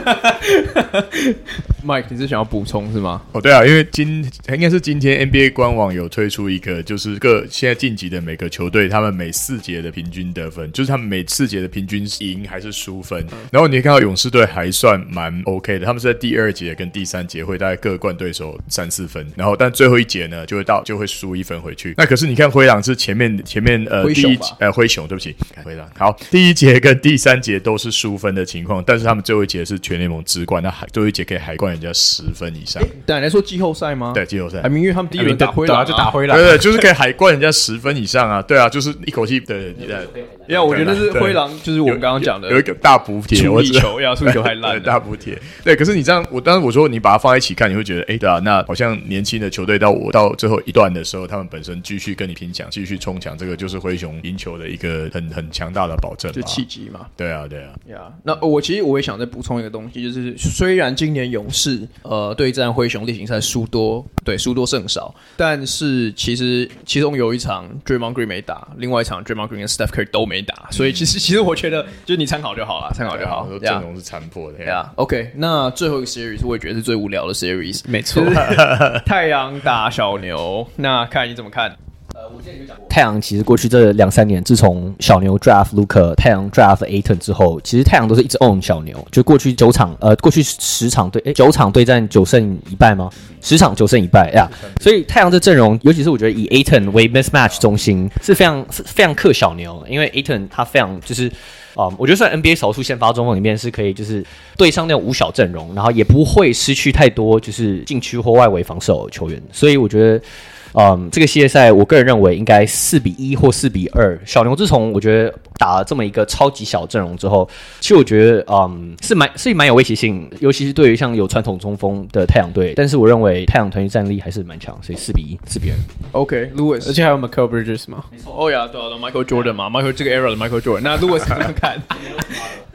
Mike，你是想要补充是吗？哦，对啊，因为今应该是今天 NBA 官网有推出一个，就是各现在晋级的每个球队，他们每四节的平均得分，就是他们每四节的平均赢还是输分。然后你可以看到勇士队还算蛮 OK 的，他们是在第二节跟第三节会大概各灌对手三四分，然后但最后一节呢就会到就会输一分回去。那可是你看灰狼是前面前面呃第一呃灰熊，对不起，灰狼好，第一节跟第三节都是输分的情况，但是他们最后一节是全联盟之冠，那还最后一节可以海冠人家十分以上。对，来说季后赛吗？对，季后赛。还明因为他们第一轮打灰狼就打灰狼，对对，就是可以海冠人家十分以上啊。对啊，就是一口气对对对。因为我觉得是灰狼，就是我们刚刚讲的有一个大补贴，处理球要处理球还烂，大补贴。对，可是你这样，我当时我说你把它放在一起看，你会觉得，哎，对啊，那好像年轻的球队到我到最后一段的时候，他们本身继续跟你拼抢，继续冲抢，这个就是灰熊赢球的一个很很强大的保证，就契机嘛。对啊，对啊。呀，那我其实我也想再补充一个东西，就是虽然今年勇士呃对战灰熊例行赛输多，对输多胜少，但是其实其中有一场 Draymond Green 没打，另外一场 Draymond Green 跟 Steph Curry 都没打，所以其实。其实我觉得，就你参考就好了，参考就好。阵容是残破的，对啊。OK，那最后一个 series 我也觉得是最无聊的 series，没错。太阳打小牛，那看你怎么看？太阳其实过去这两三年，自从小牛 draft Luka，太阳 draft Aton 之后，其实太阳都是一直 own 小牛。就过去九场，呃，过去十场对，诶，九场对战九胜一败吗？十场九胜一败呀。所以太阳这阵容，尤其是我觉得以 Aton 为 mismatch 中心，是非常非常克小牛，因为 Aton 他非常就是，啊、嗯，我觉得算 NBA 少数先发中锋里面是可以就是对上那种五小阵容，然后也不会失去太多就是禁区或外围防守球员，所以我觉得。嗯，这个系列赛，我个人认为应该四比一或四比二。小牛自从我觉得打了这么一个超级小阵容之后，其实我觉得嗯是蛮是蛮有威胁性，尤其是对于像有传统中锋的太阳队。但是我认为太阳团队战力还是蛮强，所以四比一，四比二。OK，Lewis，而且还有 Michael Bridges 吗？没错。哦呀，对啊，Michael Jordan 嘛，Michael 这个 era 的 Michael Jordan。那 Lewis 怎么看？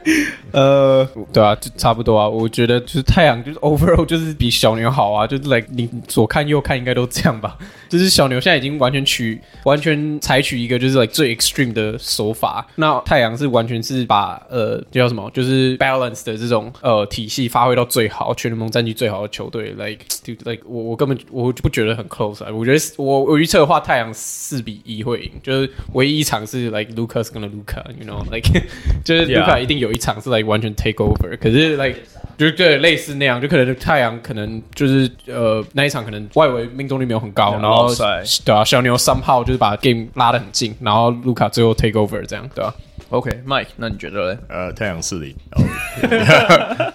呃，对啊，就差不多啊。我觉得就是太阳就是 overall 就是比小牛好啊，就是 like 你左看右看应该都这样吧。就是小牛现在已经完全取完全采取一个就是 like 最 extreme 的手法，那太阳是完全是把呃叫什么，就是 balance 的这种呃体系发挥到最好，全联盟战绩最好的球队。like like 我我根本我就不觉得很 close 啊。我觉得我我预测的话，太阳四比一会赢，就是唯一一场是 like Lucas 跟 Luca，you know like 就是 Luca 一定有一场是 like 完全 take over，可是 like 就对类似那样，就可能太阳可能就是呃那一场可能外围命中率没有很高，然后对啊，小牛 somehow 就是把 game 拉得很近，然后卢卡最后 take over 这样，对吧？OK，Mike，那你觉得嘞？呃，太阳四零，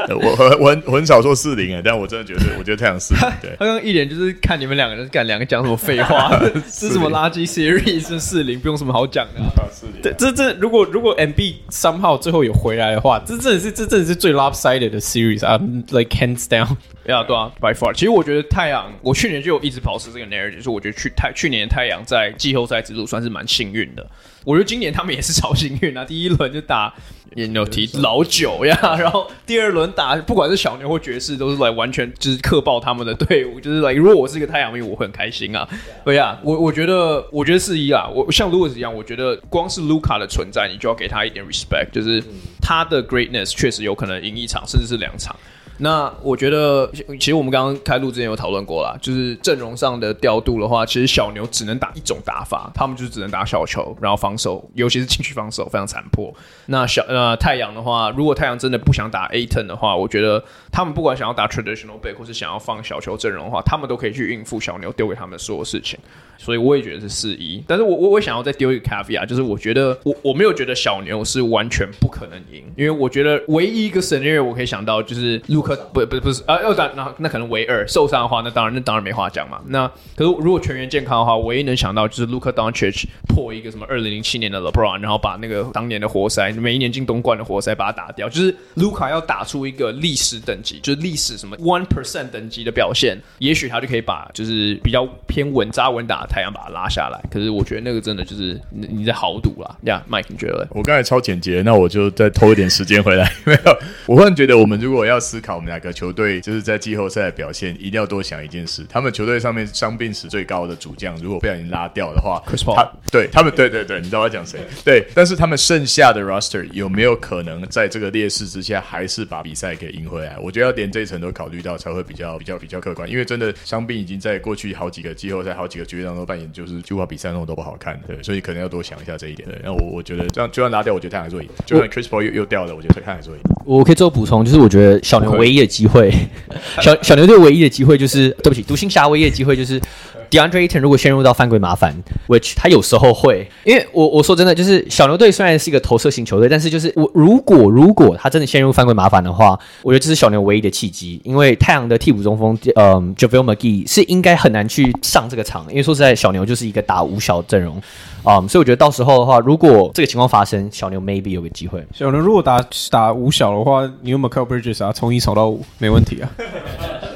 我我我很我很少说四零哎，但我真的觉得，我觉得太阳四零。对，他刚刚一脸就是看你们两个人干两个讲什么废话，是什么垃圾 series 是四零，不用什么好讲的。四零，对，这这如果如果 MB 三号最后有回来的话，这真的是这真的是最 lopsided 的 series 啊，like hands down。呀，对啊，by far。其实我觉得太阳，我去年就有一直保持这个 narrative，就是我觉得去太去年太阳在季后赛之路算是蛮幸运的。我觉得今年他们也是超幸运啊！第一轮就打，也有提老九呀，然后第二轮打，不管是小牛或爵士，都是来完全就是克爆他们的队伍，就是来。如果我是一个太阳迷，我会很开心啊！对呀，我我觉得，我觉得是一啊。我像 Louis 一样，我觉得光是卢卡的存在，你就要给他一点 respect，就是他的 greatness 确实有可能赢一场，甚至是两场。那我觉得，其实我们刚刚开录之前有讨论过啦，就是阵容上的调度的话，其实小牛只能打一种打法，他们就是只能打小球，然后防守，尤其是禁区防守非常残破。那小呃太阳的话，如果太阳真的不想打 A ton 的话，我觉得他们不管想要打 traditional big 或是想要放小球阵容的话，他们都可以去应付小牛丢给他们所有事情。所以我也觉得是四一，但是我我我想要再丢一个 caveat，就是我觉得我我没有觉得小牛是完全不可能赢，因为我觉得唯一一个 scenario 我可以想到就是卢克不不不是啊，要打那那可能唯二受伤的话，那当然那当然没话讲嘛。那可是如果全员健康的话，唯一能想到就是 Luka Doncic 破一个什么二零零七年的 LeBron，然后把那个当年的活塞每一年进东冠的活塞把它打掉，就是卢卡要打出一个历史等级，就是历史什么 one percent 等级的表现，也许他就可以把就是比较偏稳扎稳打。太阳把它拉下来，可是我觉得那个真的就是你你在豪赌啦呀，Mike，你觉得？我刚才超简洁，那我就再偷一点时间回来。没有，我忽然觉得我们如果要思考我们两个球队就是在季后赛的表现，一定要多想一件事：他们球队上面伤病史最高的主将，如果不小心拉掉的话，Chris Paul，他对他们，对对对，你知道我要讲谁？对，但是他们剩下的 roster 有没有可能在这个劣势之下，还是把比赛给赢回来？我觉得要连这一层都考虑到，才会比较比较比较客观。因为真的伤病已经在过去好几个季后赛、好几个决赛当中扮演，就是就怕比赛那种都不好看，对，所以可能要多想一下这一点。对，那我我觉得这样就算拉掉，我觉得他还是会赢。就算 Chris Paul 又又掉了，我觉得他还是会赢。我可以做补充，就是我觉得小牛唯一的机会，小小牛队唯一的机会就是，对不起，独行侠唯一的机会就是 DeAndre Ayton 如果陷入到犯规麻烦，which 他有时候会，因为我我说真的，就是小牛队虽然是一个投射型球队，但是就是我如果如果他真的陷入犯规麻烦的话，我觉得这是小牛唯一的契机，因为太阳的替补中锋，嗯，JaVale McGee 是应该很难去上这个场，因为说实在，小牛就是一个打五小阵容。啊、um，所以我觉得到时候的话，如果这个情况发生，小牛 maybe 有个机会。小牛如果打打五小的话，你用 Mikal Bridges 啊，从一扫到五，没问题啊。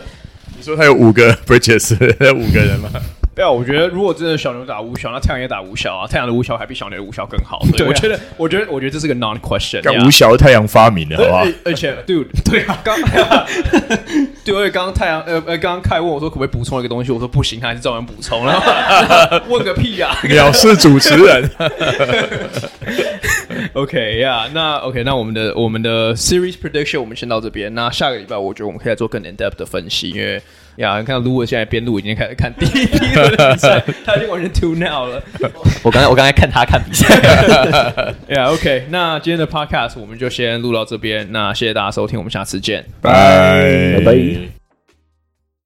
他有五个 Bridges，五个人吗？对啊，我觉得如果真的小牛打无小，那太阳也打无小啊。太阳的无小还比小牛的无小更好。对，我觉得，我觉得，我觉得这是个 non question。刚五小是太阳发明的，好不好？而且，dude，对啊，刚，对，而且刚刚太阳，呃呃，刚刚凯问我说可不可以补充一个东西，我说不行，他还是照样补充了。问个屁呀！藐视主持人。OK 呀、yeah，那 OK，那我们的我们的 series prediction 我们先到这边。那下个礼拜，我觉得我们可以来做更 in depth 的分析，因为。呀，你看卢尔现在边路已经开始看第一批的比赛，他已经完全 tune out 了。我刚才我刚才看他看比赛。呀、yeah,，OK，那今天的 podcast 我们就先录到这边。那谢谢大家收听，我们下次见，拜拜。